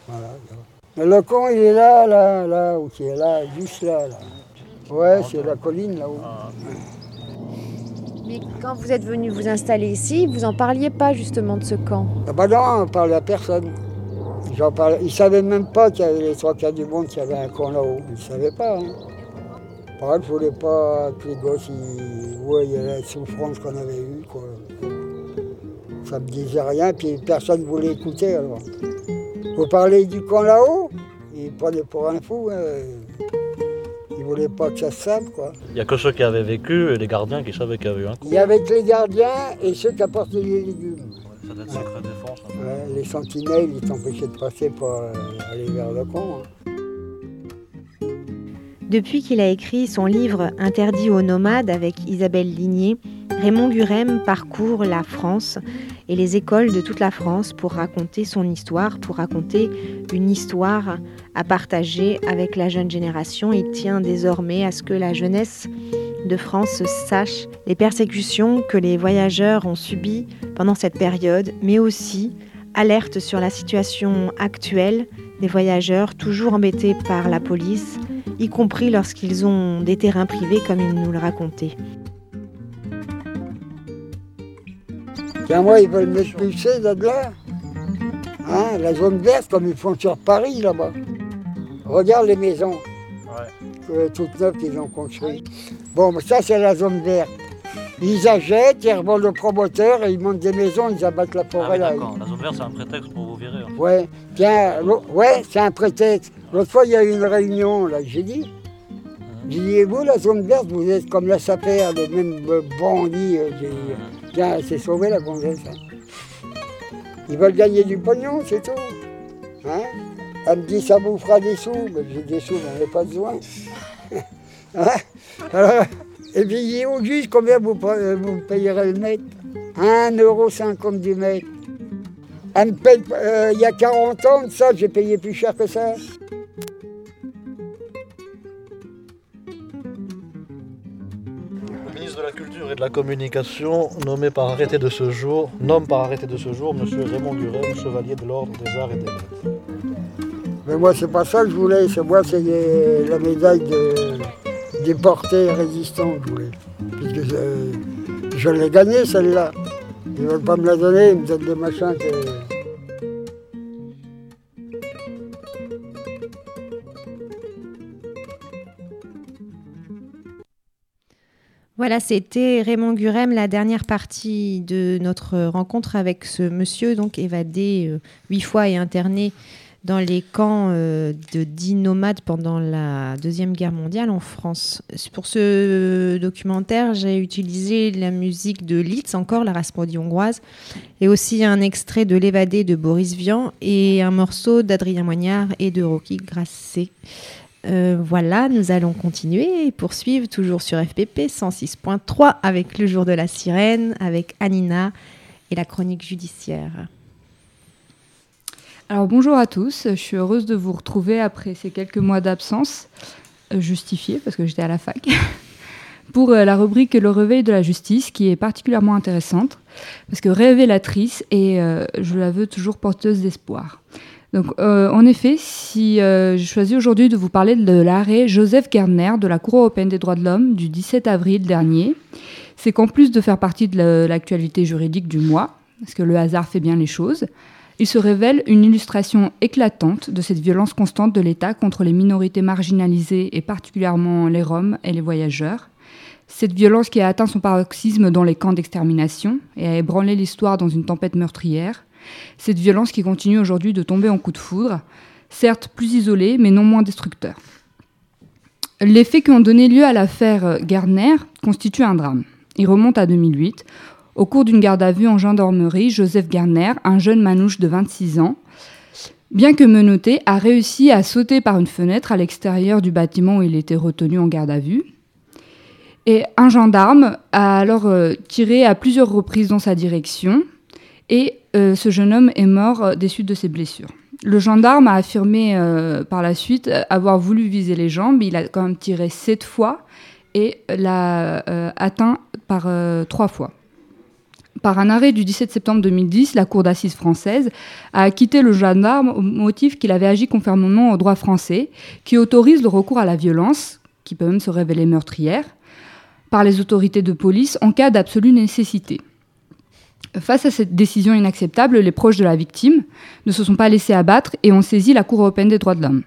Voilà. Le con, il est là, là, là, qui là, juste là, là. Ouais, c'est la colline là-haut. Mais quand vous êtes venu vous installer ici, vous en parliez pas justement de ce camp. Ah bah non, on parlait à personne. J'en parlais. Ils ne savaient même pas qu'il y avait les trois quarts du monde, qu'il y avait un camp là-haut. Ils ne savaient pas. Hein. Par contre, je voulais pas que les gosses ils voient la souffrance qu'on avait eue. Quoi. Ça me disait rien, puis personne ne voulait écouter. Alors. Vous parlez du camp là-haut? Ils prenaient pour un fou. hein. Ils ne voulaient pas que ça se sache. Quoi. Il n'y a que ceux qui avaient vécu et les gardiens qui savaient qu'il y avait eu un coup. Il y avait que les gardiens et ceux qui apportaient les légumes. Ça doit être secret défense. hein. Ouais, les sentinelles, ils t'empêchaient de passer pour euh, aller vers le camp. hein. Depuis qu'il a écrit son livre Interdit aux nomades avec Isabelle Ligné, Raymond Gurem parcourt la France et les écoles de toute la France pour raconter son histoire, pour raconter une histoire à partager avec la jeune génération. Il tient désormais à ce que la jeunesse de France sache les persécutions que les voyageurs ont subies pendant cette période, mais aussi alerte sur la situation actuelle des voyageurs toujours embêtés par la police, y compris lorsqu'ils ont des terrains privés comme il nous le racontait. Tiens, moi, ils veulent m'expulser de là. Hein, la zone verte, comme ils font sur Paris, là-bas. Regarde les maisons. que toutes neuves qu'ils ont construites. Bon, mais ça, c'est la zone verte. Ils achètent, ils revendent le promoteur, et ils montent des maisons, ils abattent la Ah forêt oui, là. d'accord. La zone verte, c'est un prétexte pour vous virer. hein. Ouais, tiens, ouais, c'est un prétexte. L'autre fois, il y a eu une réunion, là, j'ai dit. J'ai dit, et vous, la zone verte, vous êtes comme la sapère, les mêmes euh, bandits. euh, elle s'est sauvée, la gonzesse. Ils veulent gagner du pognon, c'est tout. Hein? Elle me dit, ça vous fera des sous. Mais j'ai des sous, j'en ai pas besoin. Hein? Alors, et puis, au juge, combien vous, vous payerez le mètre? 1,50€ du mètre. Elle me paye, euh, il y a 40 ans, ça, j'ai payé plus cher que ça. La Culture et de la Communication, nommé par arrêté de ce jour, nomme par arrêté de ce jour M. Raymond Gurel, chevalier de l'Ordre des Arts et des Lettres. Mais moi, c'est pas ça que je voulais. C'est moi, c'est la médaille de déporté résistant que je voulais. Puisque je, l'ai gagnée, celle-là. Ils veulent pas me la donner, ils me donnent des machins. Voilà, c'était Raymond Gurem, la dernière partie de notre rencontre avec ce monsieur, donc évadé euh, huit fois et interné dans les camps euh, de dix nomades pendant la Deuxième Guerre mondiale en France. Pour ce documentaire, j'ai utilisé la musique de Litz, encore la Raspadie hongroise, et aussi un extrait de L'évadé de Boris Vian et un morceau d'Adrien Moignard et de Rocky Grasset. Euh, voilà, nous allons continuer et poursuivre toujours sur FPP 106.3 avec le jour de la sirène, avec Anina et la chronique judiciaire. Alors bonjour à tous, je suis heureuse de vous retrouver après ces quelques mois d'absence euh, justifiée parce que j'étais à la fac pour euh, la rubrique Le réveil de la justice qui est particulièrement intéressante parce que révélatrice et je la veux toujours porteuse d'espoir. Donc euh, en effet, si euh, j'ai choisi aujourd'hui de vous parler de l'arrêt Joseph Gardner de la Cour européenne des droits de l'homme du 17 avril dernier, c'est qu'en plus de faire partie de la- l'actualité juridique du mois, parce que le hasard fait bien les choses, il se révèle une illustration éclatante de cette violence constante de l'État contre les minorités marginalisées et particulièrement les Roms et les voyageurs. Cette violence qui a atteint son paroxysme dans les camps d'extermination et a ébranlé l'histoire dans une tempête meurtrière. Cette violence qui continue aujourd'hui de tomber en coup de foudre, certes plus isolée mais non moins destructeur. Les faits qui ont donné lieu à l'affaire Gardner constituent un drame. Il remonte à 2008, au cours d'une garde à vue en gendarmerie, Joseph Garner, un jeune manouche de 26 ans, bien que menotté, a réussi à sauter par une fenêtre à l'extérieur du bâtiment où il était retenu en garde à vue. Et un gendarme a alors euh, tiré à plusieurs reprises dans sa direction et euh, ce jeune homme est mort euh, des suites de ses blessures. Le gendarme a affirmé euh, par la suite avoir voulu viser les jambes. Il a quand même tiré sept fois et l'a atteint par trois fois. Par un arrêt du 17 septembre 2010, la Cour d'assises française a acquitté le gendarme au motif qu'il avait agi conformément au droit français, qui autorise le recours à la violence, qui peut même se révéler meurtrière, par les autorités de police en cas d'absolue nécessité. Face à cette décision inacceptable, les proches de la victime ne se sont pas laissés abattre et ont saisi la Cour européenne des droits de l'homme.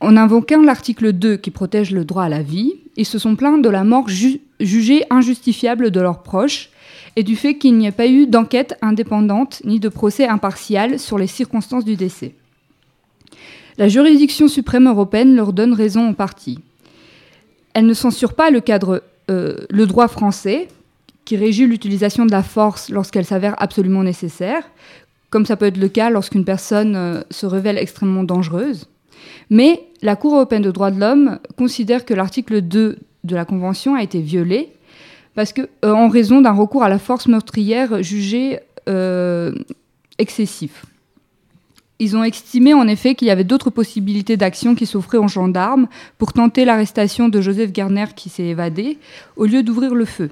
En invoquant l'article 2 qui protège le droit à la vie, ils se sont plaints de la mort ju- jugée injustifiable de leurs proches et du fait qu'il n'y ait pas eu d'enquête indépendante ni de procès impartial sur les circonstances du décès. La juridiction suprême européenne leur donne raison en partie. Elle ne censure pas le cadre, euh, le droit français, qui régit l'utilisation de la force lorsqu'elle s'avère absolument nécessaire, comme ça peut être le cas lorsqu'une personne euh, se révèle extrêmement dangereuse. Mais la Cour européenne des droits de l'homme considère que l'article 2 de la Convention a été violé parce que euh, en raison d'un recours à la force meurtrière jugé euh, excessif. Ils ont estimé en effet qu'il y avait d'autres possibilités d'action qui s'offraient aux gendarmes pour tenter l'arrestation de Joseph Garner qui s'est évadé, au lieu d'ouvrir le feu.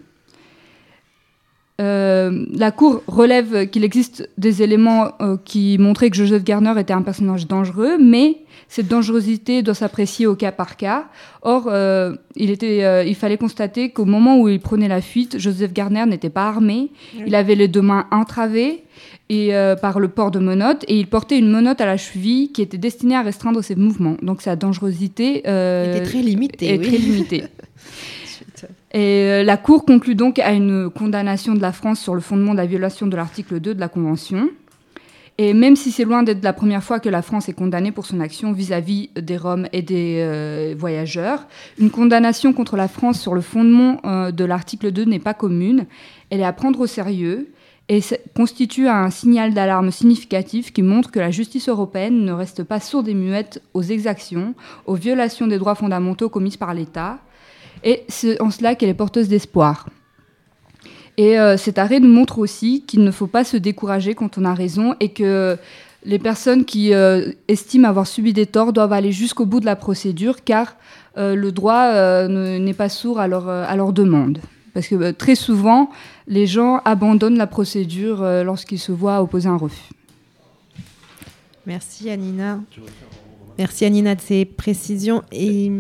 Euh, la Cour relève qu'il existe des éléments euh, qui montraient que Joseph Garner était un personnage dangereux, mais cette dangerosité doit s'apprécier au cas par cas. Or, euh, il, était, il fallait constater qu'au moment où il prenait la fuite, Joseph Garner n'était pas armé. Il avait les deux mains entravées et, par le port de menottes et il portait une menotte à la cheville qui était destinée à restreindre ses mouvements. Donc sa dangerosité Était très limitée, est oui. très limitée. Euh, la Cour conclut donc à une condamnation de la France sur le fondement de la violation de l'article 2 de la Convention. Et même si c'est loin d'être la première fois que la France est condamnée pour son action vis-à-vis des Roms et des euh, voyageurs, une condamnation contre la France sur le fondement euh, de l'article 2 n'est pas commune. Elle est à prendre au sérieux et constitue un signal d'alarme significatif qui montre que la justice européenne ne reste pas sourde et muette aux exactions, aux violations des droits fondamentaux commises par l'État, et c'est en cela qu'elle est porteuse d'espoir. Et euh, cet arrêt nous montre aussi qu'il ne faut pas se décourager quand on a raison et que les personnes qui euh, estiment avoir subi des torts doivent aller jusqu'au bout de la procédure car euh, le droit ne- n'est pas sourd à leur, à demande. Parce que très souvent, les gens abandonnent la procédure lorsqu'ils se voient opposer un refus. Merci Anina. Merci Anina de ces précisions. Et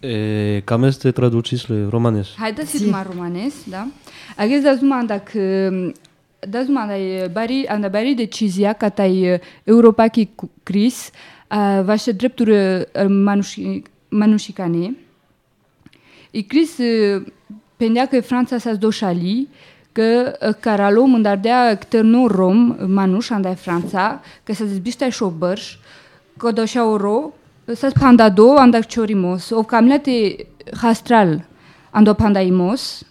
E, cam este traducis le romanes. Haideți să mai romanes, da? Aghez da zuma andak da zuma andai bari anda bari decizia ca tai Europa ki cris vaše drepturi manuși manușicane. I cris pendea că Franța s-a doșali că caralo mândardea cterno rom manuș andai Franța că s-a zbiște șobărș că doșa oro s-a pandado andak chorimos o camlete sas panda do andak chorimos of kamlati khastral ando panda imos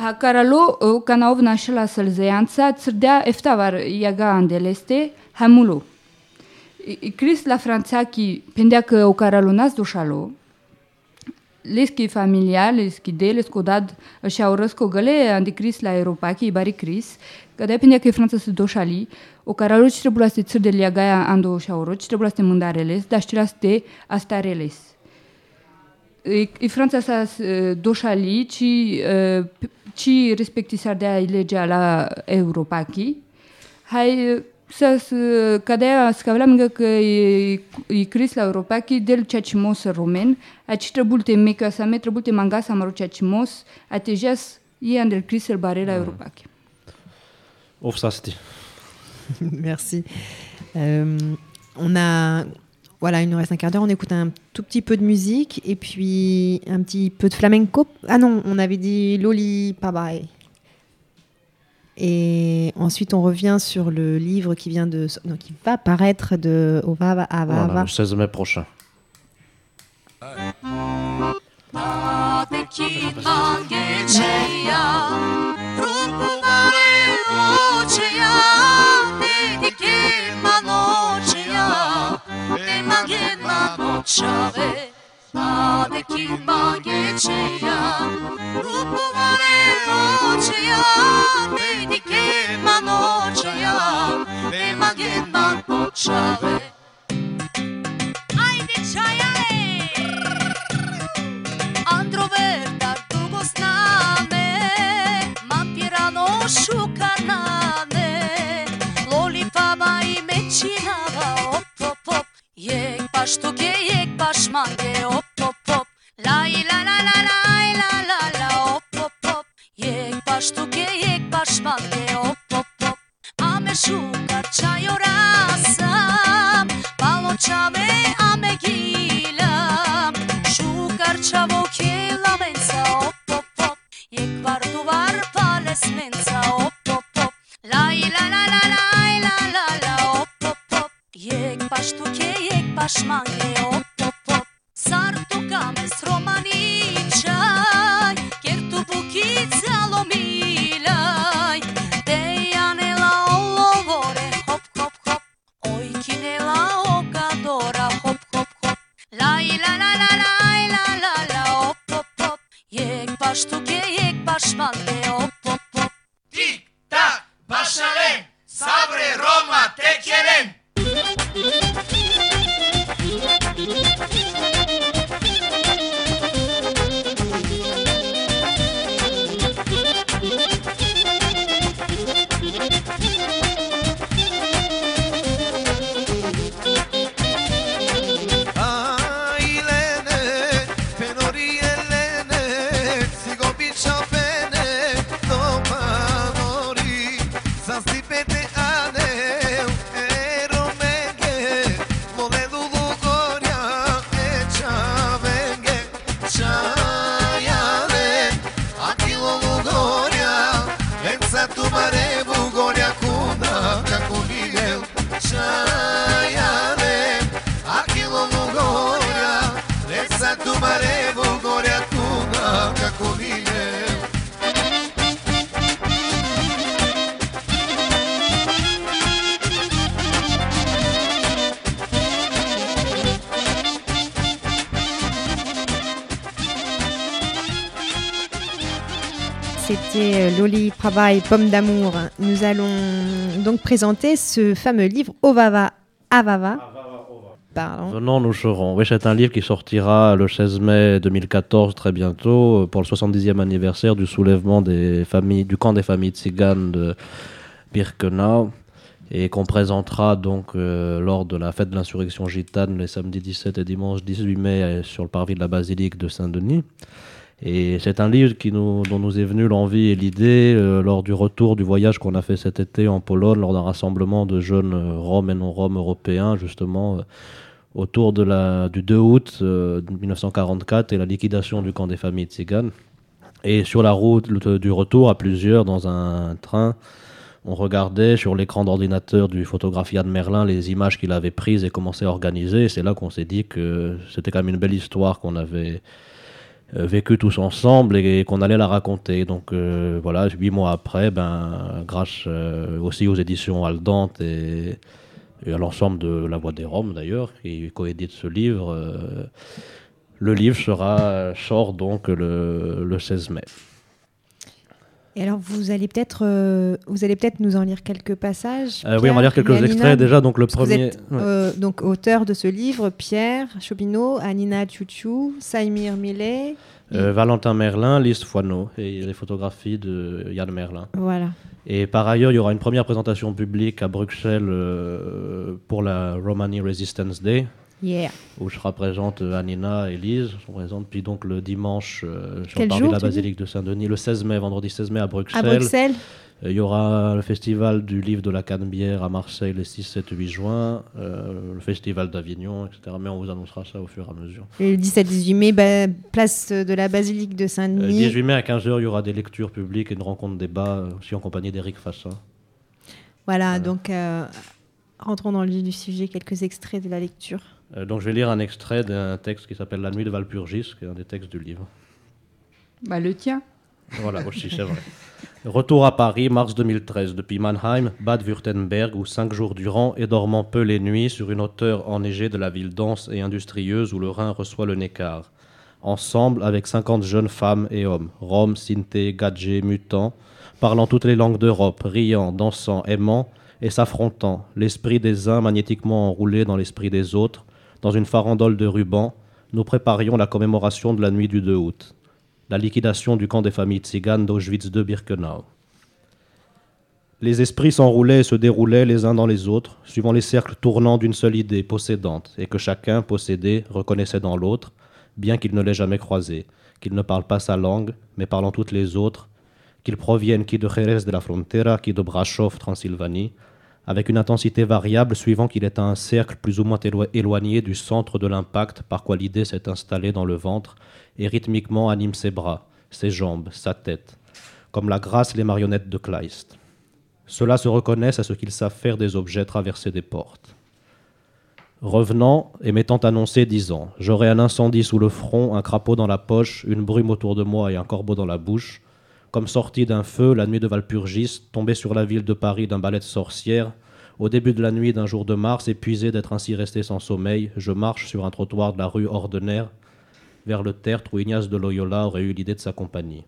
Հակարալու կանաով նաշել ասել զեյանցա ծրդյա էվտավար յագա անդելեստե համուլու։ Իկրիս լա ֆրանցակի պենդյակը օկարալունած դուշալու։ Լիսկի ֆամիլիա, լիսկի դելս կոդադ շաուրս կոգլե անդի Կրիս լա Եվրոպակի բարի Կրիս depinde că e Franța să doșali, o care aroci trebuie să țăr de leagaia ando și aroci, trebuie să te mândareles, dar știrea să te astareles. E Franța să doșali, ci, ci respecti să dea legea la Europachi, hai să cadea scavlam că e, e cris la europachi del ceacimos rumen, aici trebuie te mecă să me, trebuie te manga să mă ceacimos, atejas e andel cris el bare la da. europachi. Of sasti. Merci. Euh, on a, voilà, il nous reste un quart d'heure. On écoute un tout petit peu de musique et puis un petit peu de flamenco. Ah non, on avait dit Loli Pabae. Et ensuite, on revient sur le livre qui vient de, non, qui va paraître de Ovava Avava. Voilà, le 16 mai prochain. Манучая, ти дики манучая, ти маги манучаве, а дики магичия. Руповаре ручия, ти дики манучая, ти маги манучаве, չի հավա օփ օփ օփ եկ պաշտուկե եկ պաշմանգե օփ օփ օփ լայ լա լա լա լայ լա լա լա օփ օփ օփ եկ պաշտուկե եկ պաշմանգե օփ օփ օփ ամեշուկա չայորասամ բալոչամե ամեգիլամ շուկար չավոքե լամենսա օփ օփ օփ եկ վարդուվար պալես մենսա օփ օփ օփ լայ լա լա լա Cash Et Pomme d'amour. Nous allons donc présenter ce fameux livre Ovava Avava. Pardon. Venons, nous serons. Oui, c'est un livre qui sortira le 16 mai 2014, très bientôt, pour le 70e anniversaire du soulèvement des familles, du camp des familles tziganes de Birkenau, et qu'on présentera donc euh, lors de la fête de l'insurrection gitane les samedis 17 et dimanche 18 mai euh, sur le parvis de la basilique de Saint-Denis. Et c'est un livre dont nous est venu l'envie et l'idée euh, lors du retour du voyage qu'on a fait cet été en Pologne, lors d'un rassemblement de jeunes euh, Roms et non-Roms européens, justement, euh, autour du 2 août euh, 1944 et la liquidation du camp des familles tziganes. Et sur la route du retour, à plusieurs, dans un train, on regardait sur l'écran d'ordinateur du photographe Yann Merlin les images qu'il avait prises et commençait à organiser. C'est là qu'on s'est dit que c'était quand même une belle histoire qu'on avait euh, vécue tous ensemble et, qu'on allait la raconter. Donc euh, voilà, huit mois après, ben, grâce euh, aussi aux éditions Aldante et, à l'ensemble de La Voix des Roms d'ailleurs, qui coédite ce livre, le livre sera, sort donc le, le 16 mai. Et alors vous allez peut-être euh, vous allez peut-être nous en lire quelques passages. Euh, oui, on va lire quelques extraits déjà. Donc le vous premier. euh, donc auteur de ce livre, Pierre Chobino, Anina Tchouchou, Saïmir Millet. Euh, Valentin Merlin, Lise Foineau et les photographies de Yann Merlin. Voilà. Et par ailleurs, il y aura une première présentation publique à Bruxelles pour la Romani Resistance Day, Yeah. où sera présente euh, Anina et Lise. sont présentes. Puis donc le dimanche euh, sur le parvis de la basilique de Saint-Denis, le 16 mai, vendredi 16 mai à Bruxelles. À Bruxelles Euh, Il y aura le festival du livre de la Canebière à Marseille les 6, 7, 8 juin, euh, le festival d'Avignon, etc. Mais on vous annoncera ça au fur et à mesure. Le 17-18 mai, bah, place de la basilique de Saint-Denis. 18 mai à 15h, il y aura des lectures publiques et une rencontre débat aussi en compagnie d'Éric Fassin. Voilà, donc euh, rentrons dans le vif du sujet, quelques extraits de la lecture. Euh, donc je vais lire un extrait d'un texte qui s'appelle La nuit de Valpurgis, qui est un des textes du livre. Bah, le tien. Voilà, aussi, c'est vrai. Retour à Paris, mars 2013, depuis Mannheim, Bad Württemberg, où cinq jours durant, et dormant peu les nuits, sur une hauteur enneigée de la ville dense et industrieuse où le Rhin reçoit le Neckar. Ensemble, avec 50 jeunes femmes et hommes, Roms, Sinté, Gadgets, mutants, parlant toutes les langues d'Europe, riant, dansant, aimant et s'affrontant, l'esprit des uns magnétiquement enroulé dans l'esprit des autres, dans une farandole de rubans, nous préparions la commémoration de la nuit du 2 août la liquidation du camp des familles tziganes d'Auschwitz de Birkenau. Les esprits s'enroulaient et se déroulaient les uns dans les autres, suivant les cercles tournants d'une seule idée possédante, et que chacun, possédé, reconnaissait dans l'autre, bien qu'il ne l'ait jamais croisé, qu'il ne parle pas sa langue, mais parlant toutes les autres, qu'ils proviennent qui de Jerez de la Frontera, qui de Brasov, Transylvanie, avec une intensité variable suivant qu'il est à un cercle plus ou moins élo- éloigné du centre de l'impact par quoi l'idée s'est installée dans le ventre et rythmiquement anime ses bras, ses jambes, sa tête, comme la grâce les marionnettes de Kleist. Ceux-là se reconnaissent à ce qu'ils savent faire des objets traverser des portes. Revenant et m'étant annoncé, disant J'aurai un incendie sous le front, un crapaud dans la poche, une brume autour de moi et un corbeau dans la bouche, comme sorti d'un feu la nuit de Valpurgis, tombé sur la ville de Paris d'un balai de sorcières, au début de la nuit d'un jour de mars, épuisé d'être ainsi resté sans sommeil, je marche sur un trottoir de la rue Ordener vers le tertre où Ignace de Loyola aurait eu l'idée de sa compagnie.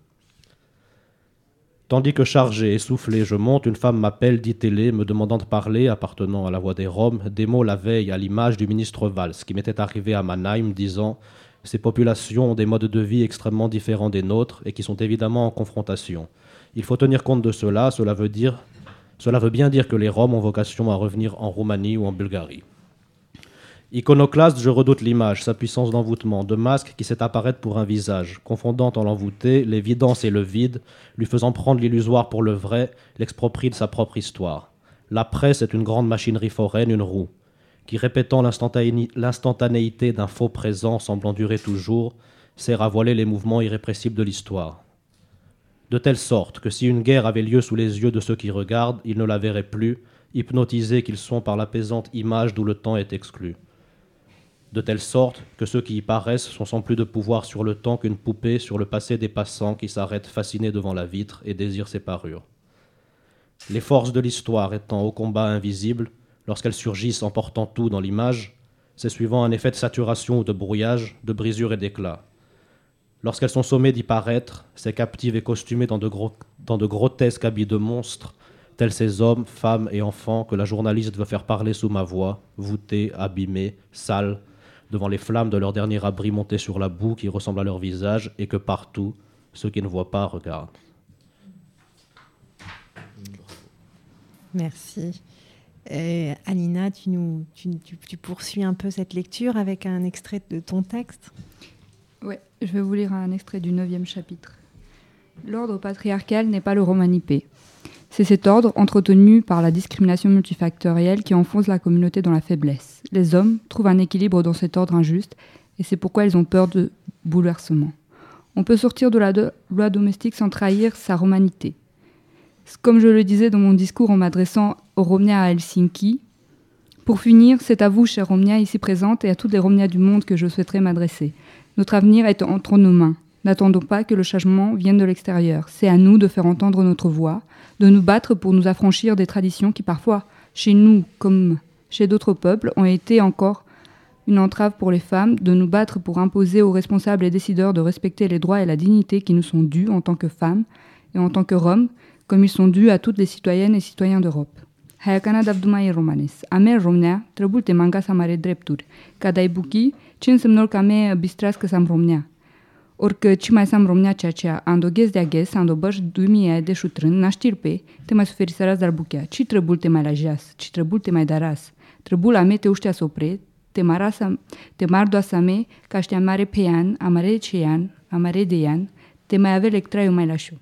Tandis que chargé, essoufflé, je monte, une femme m'appelle, dit télé, me demandant de parler, appartenant à la voix des Roms, des mots la veille à l'image du ministre Valls, qui m'était arrivé à Mannheim, disant Ces populations ont des modes de vie extrêmement différents des nôtres et qui sont évidemment en confrontation. Il faut tenir compte de cela, cela veut dire cela veut bien dire que les Roms ont vocation à revenir en Roumanie ou en Bulgarie. Iconoclaste, je redoute l'image, sa puissance d'envoûtement, de masque qui sait apparaître pour un visage, confondant en l'envoûté l'évidence et le vide, lui faisant prendre l'illusoire pour le vrai, l'exproprie de sa propre histoire. La presse est une grande machinerie foraine, une roue, qui, répétant l'instantanéité d'un faux présent semblant durer toujours, sert à voiler les mouvements irrépressibles de l'histoire. De telle sorte que si une guerre avait lieu sous les yeux de ceux qui regardent, ils ne la verraient plus, hypnotisés qu'ils sont par l'apaisante image d'où le temps est exclu de telle sorte que ceux qui y paraissent sont sans plus de pouvoir sur le temps qu'une poupée sur le passé des passants qui s'arrêtent fascinés devant la vitre et désirent ses parures. Les forces de l'histoire étant au combat invisible, lorsqu'elles surgissent en portant tout dans l'image, c'est suivant un effet de saturation ou de brouillage, de brisure et d'éclat. Lorsqu'elles sont sommées d'y paraître, c'est captives et costumées dans de, grotesques habits de monstres, tels ces hommes, femmes et enfants que la journaliste veut faire parler sous ma voix, voûtés, abîmés, sales, devant les flammes de leur dernier abri monté sur la boue qui ressemble à leur visage et que partout, ceux qui ne voient pas regardent. Merci. Euh, Alina, tu, nous, tu, tu, poursuis un peu cette lecture avec un extrait de ton texte Oui, je vais vous lire un extrait du neuvième chapitre. L'ordre patriarcal n'est pas le romanipé. C'est cet ordre entretenu par la discrimination multifactorielle qui enfonce la communauté dans la faiblesse. Les hommes trouvent un équilibre dans cet ordre injuste et c'est pourquoi ils ont peur de bouleversement. On peut sortir de la loi domestique sans trahir sa romanité. Comme je le disais dans mon discours en m'adressant Romnia à Helsinki, pour finir, c'est à vous, chers Romnia ici présentes, et à toutes les Romnia du monde que je souhaiterais m'adresser. Notre avenir est entre nos mains. N'attendons pas que le changement vienne de l'extérieur. C'est à nous de faire entendre notre voix, de nous battre pour nous affranchir des traditions qui parfois, chez nous comme chez d'autres peuples, ont été encore une entrave pour les femmes, de nous battre pour imposer aux responsables et décideurs de respecter les droits et la dignité qui nous sont dus en tant que femmes et en tant que Roms, comme ils sont dus à toutes les citoyennes et citoyens d'Europe. Hayakana Dabdumai Romanes. Ame romnea, trebuie trebulte manga sa mare drepturi. Ca dai buchi, ce însemnol că ame bistrească sam romnea. Orică ce mai sam romnea ceea ce andoghez de aghez, andobăș dumie de șutrân, naștirpe, te mai suferi săras dar buchea, ci trebuie te mai lajas, ci trebuie te mai daras, trebul ame te uștea sopre, te mara sa, te mar doa sa me, ca mare pe an, amare ce an, amare de an, te mai avea lectraiu mai lașu.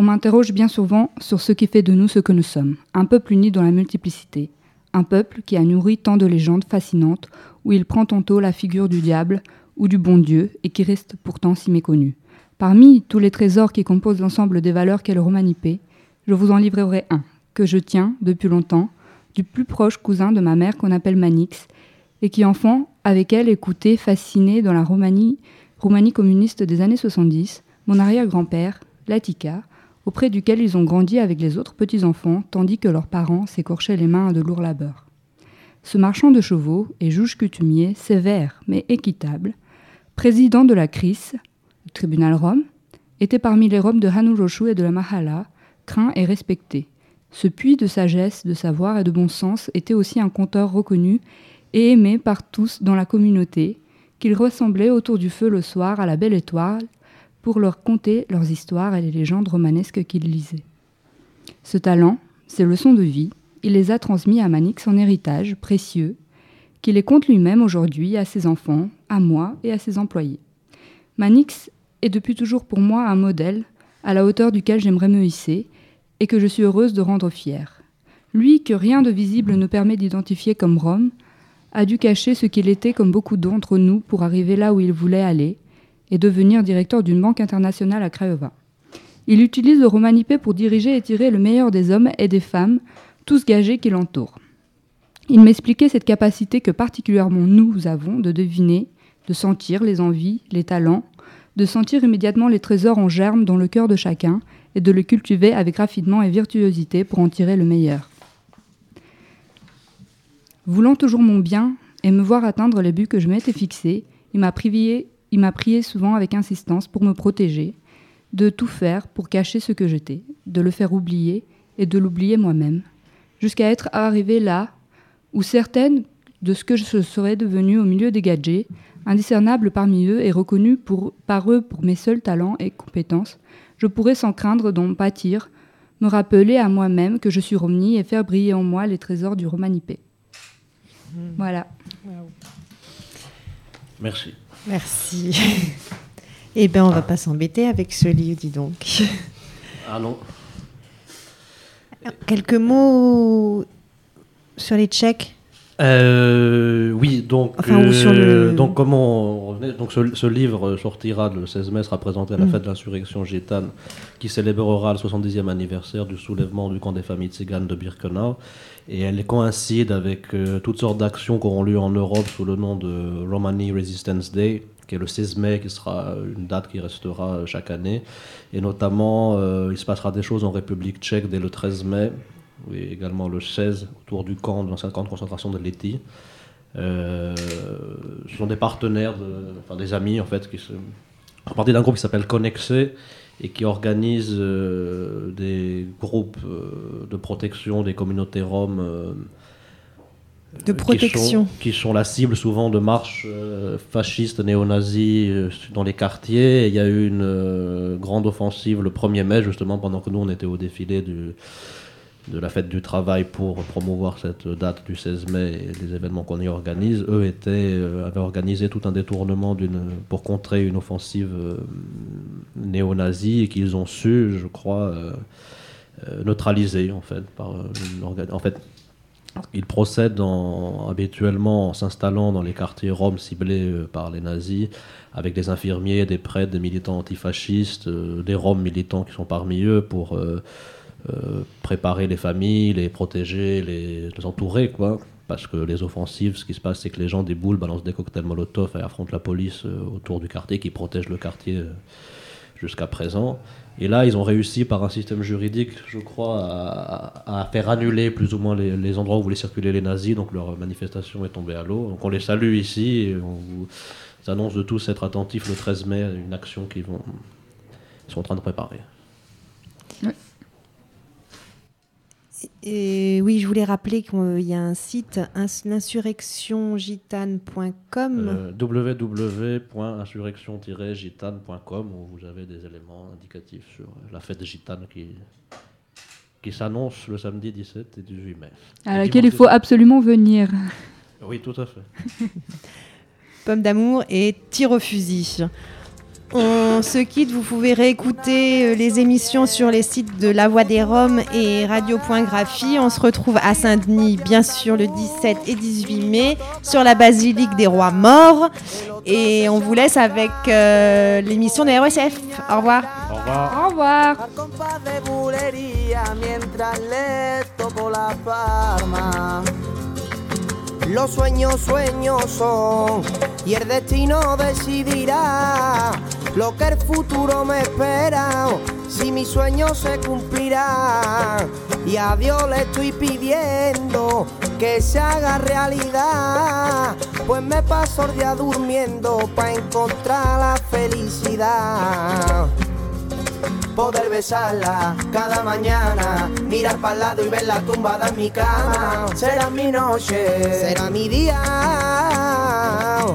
On m'interroge bien souvent sur ce qui fait de nous ce que nous sommes, un peuple uni dans la multiplicité, un peuple qui a nourri tant de légendes fascinantes où il prend tantôt la figure du diable, ou du bon Dieu, et qui reste pourtant si méconnu. Parmi tous les trésors qui composent l'ensemble des valeurs qu'est le romanipé, je vous en livrerai un, que je tiens depuis longtemps, du plus proche cousin de ma mère qu'on appelle Manix, et qui enfant, avec elle, écoutait, fasciné dans la Roumanie, Roumanie communiste des années 70, mon arrière-grand-père, Latika, auprès duquel ils ont grandi avec les autres petits-enfants, tandis que leurs parents s'écorchaient les mains à de lourds labeurs. Ce marchand de chevaux et juge coutumier, sévère mais équitable, président de la CRIS, le tribunal Rome, était parmi les Roms de Hanuroshu et de la Mahala, craint et respecté. Ce puits de sagesse, de savoir et de bon sens était aussi un conteur reconnu et aimé par tous dans la communauté, qu'il ressemblait autour du feu le soir à la belle étoile pour leur conter leurs histoires et les légendes romanesques qu'il lisait. Ce talent, ces leçons de vie, il les a transmis à Manix en héritage précieux qu'il les compte lui-même aujourd'hui à ses enfants, à moi et à ses employés. Manix est depuis toujours pour moi un modèle à la hauteur duquel j'aimerais me hisser et que je suis heureuse de rendre fier. Lui que rien de visible ne permet d'identifier comme Rome, a dû cacher ce qu'il était comme beaucoup d'entre nous pour arriver là où il voulait aller et devenir directeur d'une banque internationale à Craiova. Il utilise le romanipé pour diriger et tirer le meilleur des hommes et des femmes, tous gagés qui l'entourent. Il m'expliquait cette capacité que particulièrement nous avons de deviner, de sentir les envies, les talents, de sentir immédiatement les trésors en germe dans le cœur de chacun et de le cultiver avec raffinement et virtuosité pour en tirer le meilleur. Voulant toujours mon bien et me voir atteindre les buts que je m'étais fixés, il m'a prié, il m'a prié souvent avec insistance pour me protéger, de tout faire pour cacher ce que j'étais, de le faire oublier et de l'oublier moi-même, jusqu'à être arrivé là où certaines de ce que je serais devenu au milieu des gadgets, indiscernable parmi eux et reconnu pour, par eux pour mes seuls talents et compétences, je pourrais sans craindre d'en pâtir, me rappeler à moi-même que je suis Romney et faire briller en moi les trésors du romanipé. Voilà. Merci. Merci. eh bien, on va pas s'embêter avec ce livre, dis donc. Ah non. Quelques mots sur les Tchèques? Euh, oui, donc, Enfin, ou sur euh, le- donc comment on revenait? Donc ce, ce livre sortira le 16 mai, sera présenté à la Mm. fête de l'insurrection gitane qui célébrera le 70e anniversaire du soulèvement du camp des familles tziganes de Birkenau. Et elle coïncide avec euh, toutes sortes d'actions qui auront lieu en Europe sous le nom de Romani Resistance Day, qui est le 16 mai, qui sera une date qui restera euh, chaque année. Et notamment, il se passera des choses en République tchèque dès le 13 mai, et également le 16, autour du camp, de l'ancien camp de concentration de Leti. Euh, ce sont des partenaires, de- enfin des amis en fait, qui font partie d'un groupe qui s'appelle Connexé et qui organise euh, des groupes euh, de protection des communautés roms. De qui protection. sont- Qui sont, la cible souvent de marches fascistes, néo-nazis dans les quartiers. Et il y a eu une grande offensive le 1er mai, justement, pendant que nous, on était au défilé du, de la fête du travail pour promouvoir cette date du 16 mai et les événements qu'on y organise. Eux euh, avaient organisé tout un détournement pour contrer une offensive euh, néo-nazie et qu'ils ont su, je crois, euh, neutraliser, en fait, par En fait, ils procèdent en- habituellement en s'installant dans les quartiers roms ciblés par les nazis, avec des infirmiers, des prêtres, des militants antifascistes, des roms militants qui sont parmi eux pour préparer les familles, les protéger, les, entourer, quoi. Parce que les offensives, ce qui se passe, c'est que les gens déboulent, balancent des cocktails Molotov et affrontent la police euh, autour du quartier qui protège le quartier euh, jusqu'à présent. Et là, ils ont réussi par un système juridique, je crois, à, faire annuler plus ou moins les, endroits où voulaient circuler les nazis. Donc leur manifestation est tombée à l'eau. Donc on les salue ici et on vous annonce de tous être attentifs le 13 mai à une action qu'ils sont en train de préparer. Et oui, je voulais rappeler qu'il y a un site, ins- l'insurrectiongitane.com. Euh, www.insurrection-gitane.com où vous avez des éléments indicatifs sur la fête gitane qui, qui s'annonce le samedi 17 et 18 mai. À laquelle il faut absolument venir. Oui, tout à fait. Pomme d'amour et tir au fusil. On se quitte, vous pouvez réécouter euh, les émissions sur les sites de La Voix des Roms et Radio.graphie. On se retrouve à Saint-Denis, bien sûr, le 17 et 18 mai, sur la basilique des rois morts. Et on vous laisse avec euh, l'émission de RSF. Au revoir. Au revoir. Au revoir. Los sueños, sueños son y el destino decidirá lo que el futuro me espera. Si mi sueño se cumplirá y a Dios le estoy pidiendo que se haga realidad, pues me paso el día durmiendo para encontrar la felicidad poder besarla cada mañana, mirar para lado y verla tumbada en mi cama. Será mi noche, será mi día,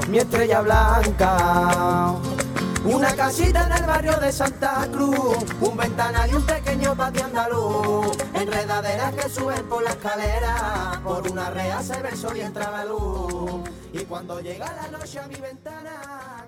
mi estrella blanca. Una casita en el barrio de Santa Cruz, un ventanal y un pequeño patio andaluz, enredaderas que suben por la escalera, por una rea se sol y entra la luz. Y cuando llega la noche a mi ventana,